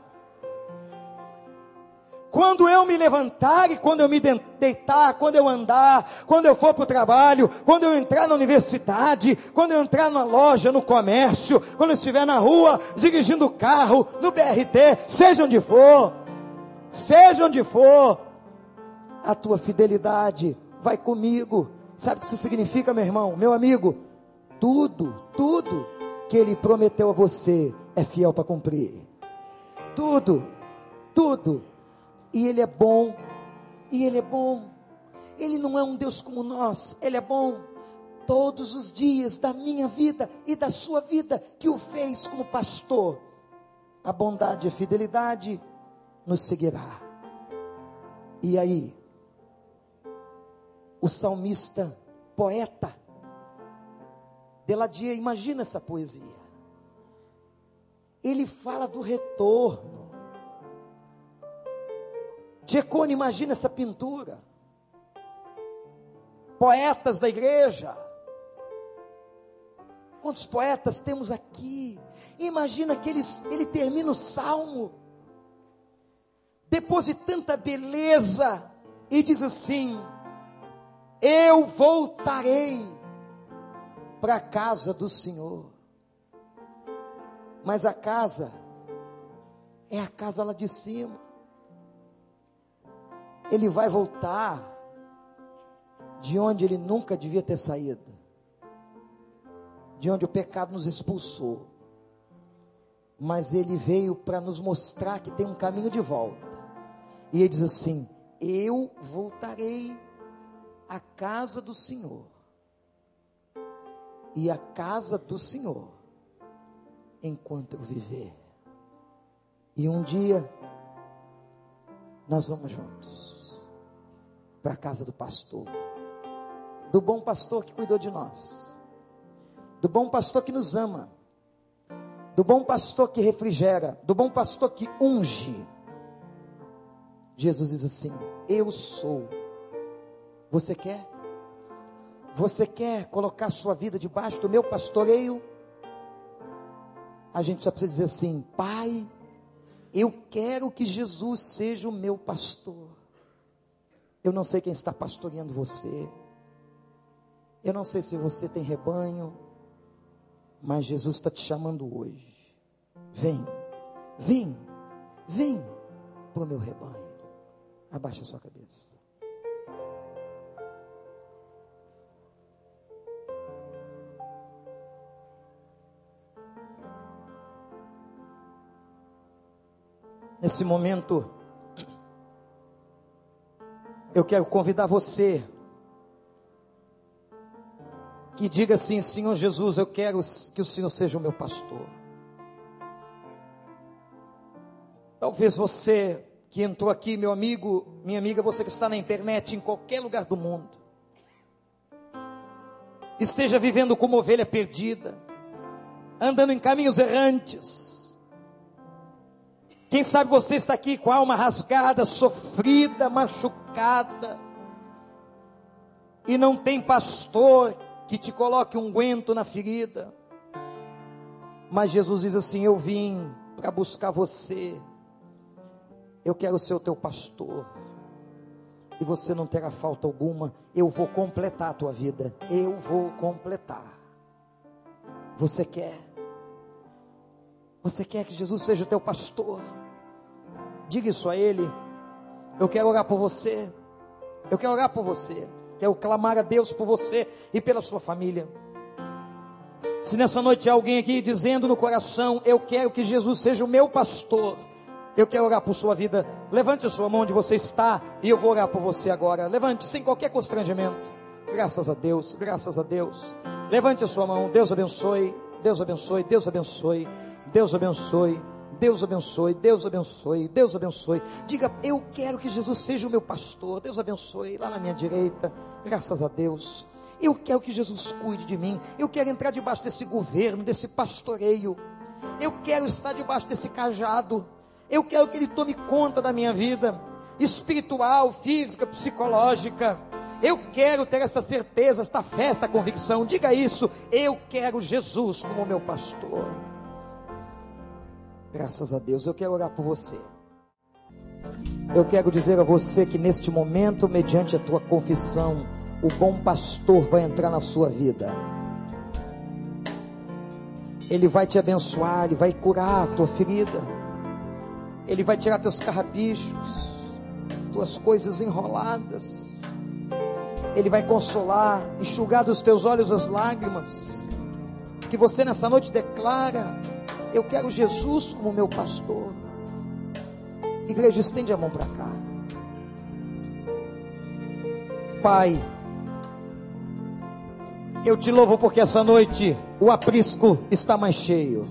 Quando eu me levantar e quando eu me deitar, quando eu andar, quando eu for para o trabalho, quando eu entrar na universidade, quando eu entrar na loja, no comércio, quando eu estiver na rua, dirigindo o carro, no BRT, seja onde for, seja onde for, a tua fidelidade vai comigo. Sabe o que isso significa, meu irmão, meu amigo? Tudo, tudo que ele prometeu a você é fiel para cumprir. Tudo, tudo e Ele é bom, e Ele é bom. Ele não é um Deus como nós, Ele é bom. Todos os dias da minha vida e da sua vida, que o fez como pastor, a bondade e a fidelidade nos seguirá. E aí, o salmista, poeta, Deladia, imagina essa poesia. Ele fala do retorno Diacone, imagina essa pintura. Poetas da igreja, quantos poetas temos aqui. Imagina que ele, ele termina o salmo, depois de tanta beleza, e diz assim: Eu voltarei para a casa do Senhor. Mas a casa é a casa lá de cima. Ele vai voltar de onde ele nunca devia ter saído, de onde o pecado nos expulsou. Mas ele veio para nos mostrar que tem um caminho de volta. E ele diz assim: Eu voltarei à casa do Senhor. E à casa do Senhor, enquanto eu viver. E um dia, nós vamos juntos para a casa do pastor do bom pastor que cuidou de nós, do bom pastor que nos ama, do bom pastor que refrigera, do bom pastor que unge. Jesus diz assim: Eu sou. Você quer? Você quer colocar sua vida debaixo do meu pastoreio? A gente só precisa dizer assim: Pai, eu quero que Jesus seja o meu pastor. Eu não sei quem está pastoreando você. Eu não sei se você tem rebanho, mas Jesus está te chamando hoje. Vem, vem, vem para o meu rebanho. Abaixa a sua cabeça. Nesse momento, eu quero convidar você que diga assim: Senhor Jesus, eu quero que o Senhor seja o meu pastor. Talvez você que entrou aqui, meu amigo, minha amiga, você que está na internet, em qualquer lugar do mundo, esteja vivendo como ovelha perdida, andando em caminhos errantes. Quem sabe você está aqui com a alma rasgada, sofrida, machucada, e não tem pastor que te coloque um guento na ferida. Mas Jesus diz assim: Eu vim para buscar você. Eu quero ser o teu pastor. E você não terá falta alguma. Eu vou completar a tua vida. Eu vou completar. Você quer? Você quer que Jesus seja o teu pastor? Diga isso a Ele. Eu quero orar por você. Eu quero orar por você. Quero clamar a Deus por você e pela sua família. Se nessa noite há alguém aqui dizendo no coração, eu quero que Jesus seja o meu pastor, eu quero orar por sua vida. Levante a sua mão onde você está e eu vou orar por você agora. Levante sem qualquer constrangimento. Graças a Deus, graças a Deus. Levante a sua mão. Deus abençoe. Deus abençoe. Deus abençoe. Deus abençoe. Deus abençoe, Deus abençoe, Deus abençoe. Diga, eu quero que Jesus seja o meu pastor. Deus abençoe, lá na minha direita, graças a Deus. Eu quero que Jesus cuide de mim. Eu quero entrar debaixo desse governo, desse pastoreio. Eu quero estar debaixo desse cajado. Eu quero que Ele tome conta da minha vida, espiritual, física, psicológica. Eu quero ter essa certeza, esta fé, esta convicção. Diga isso. Eu quero Jesus como meu pastor. Graças a Deus. Eu quero orar por você. Eu quero dizer a você que neste momento, mediante a tua confissão, o bom pastor vai entrar na sua vida. Ele vai te abençoar, ele vai curar a tua ferida. Ele vai tirar teus carrapichos, tuas coisas enroladas. Ele vai consolar, enxugar dos teus olhos as lágrimas. Que você nessa noite declara eu quero Jesus como meu pastor. Igreja, estende a mão para cá. Pai, eu te louvo porque essa noite o aprisco está mais cheio.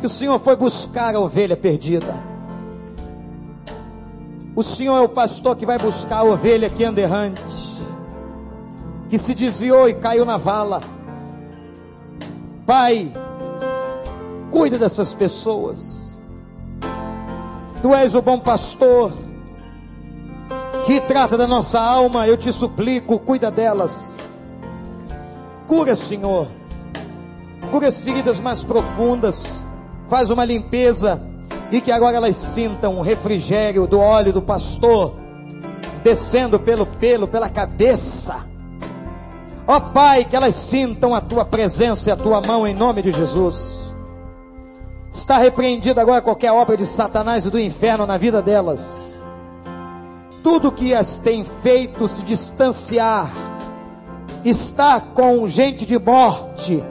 Que o Senhor foi buscar a ovelha perdida. O Senhor é o pastor que vai buscar a ovelha que anda errante, que se desviou e caiu na vala. Pai, Cuida dessas pessoas. Tu és o bom pastor que trata da nossa alma. Eu te suplico, cuida delas. Cura, Senhor. Cura as feridas mais profundas. Faz uma limpeza e que agora elas sintam o refrigério do óleo do pastor descendo pelo pelo, pela cabeça. Ó oh, Pai, que elas sintam a tua presença e a tua mão em nome de Jesus. Está repreendida agora qualquer obra de Satanás e do inferno na vida delas. Tudo que as tem feito se distanciar, está com gente de morte,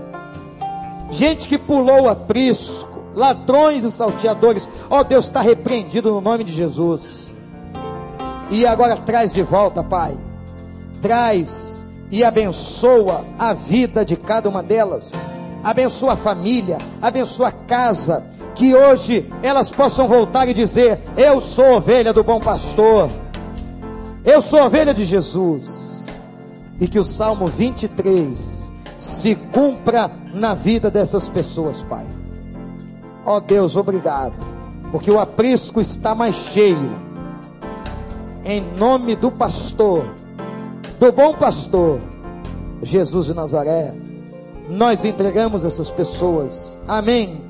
gente que pulou aprisco, ladrões e salteadores. Ó oh, Deus, está repreendido no nome de Jesus. E agora traz de volta, Pai. Traz e abençoa a vida de cada uma delas. Abençoa a família, abençoa a casa, que hoje elas possam voltar e dizer: Eu sou ovelha do bom pastor. Eu sou ovelha de Jesus. E que o Salmo 23 se cumpra na vida dessas pessoas, Pai. Ó oh Deus, obrigado, porque o aprisco está mais cheio. Em nome do pastor, do bom pastor, Jesus de Nazaré, nós entregamos essas pessoas. Amém.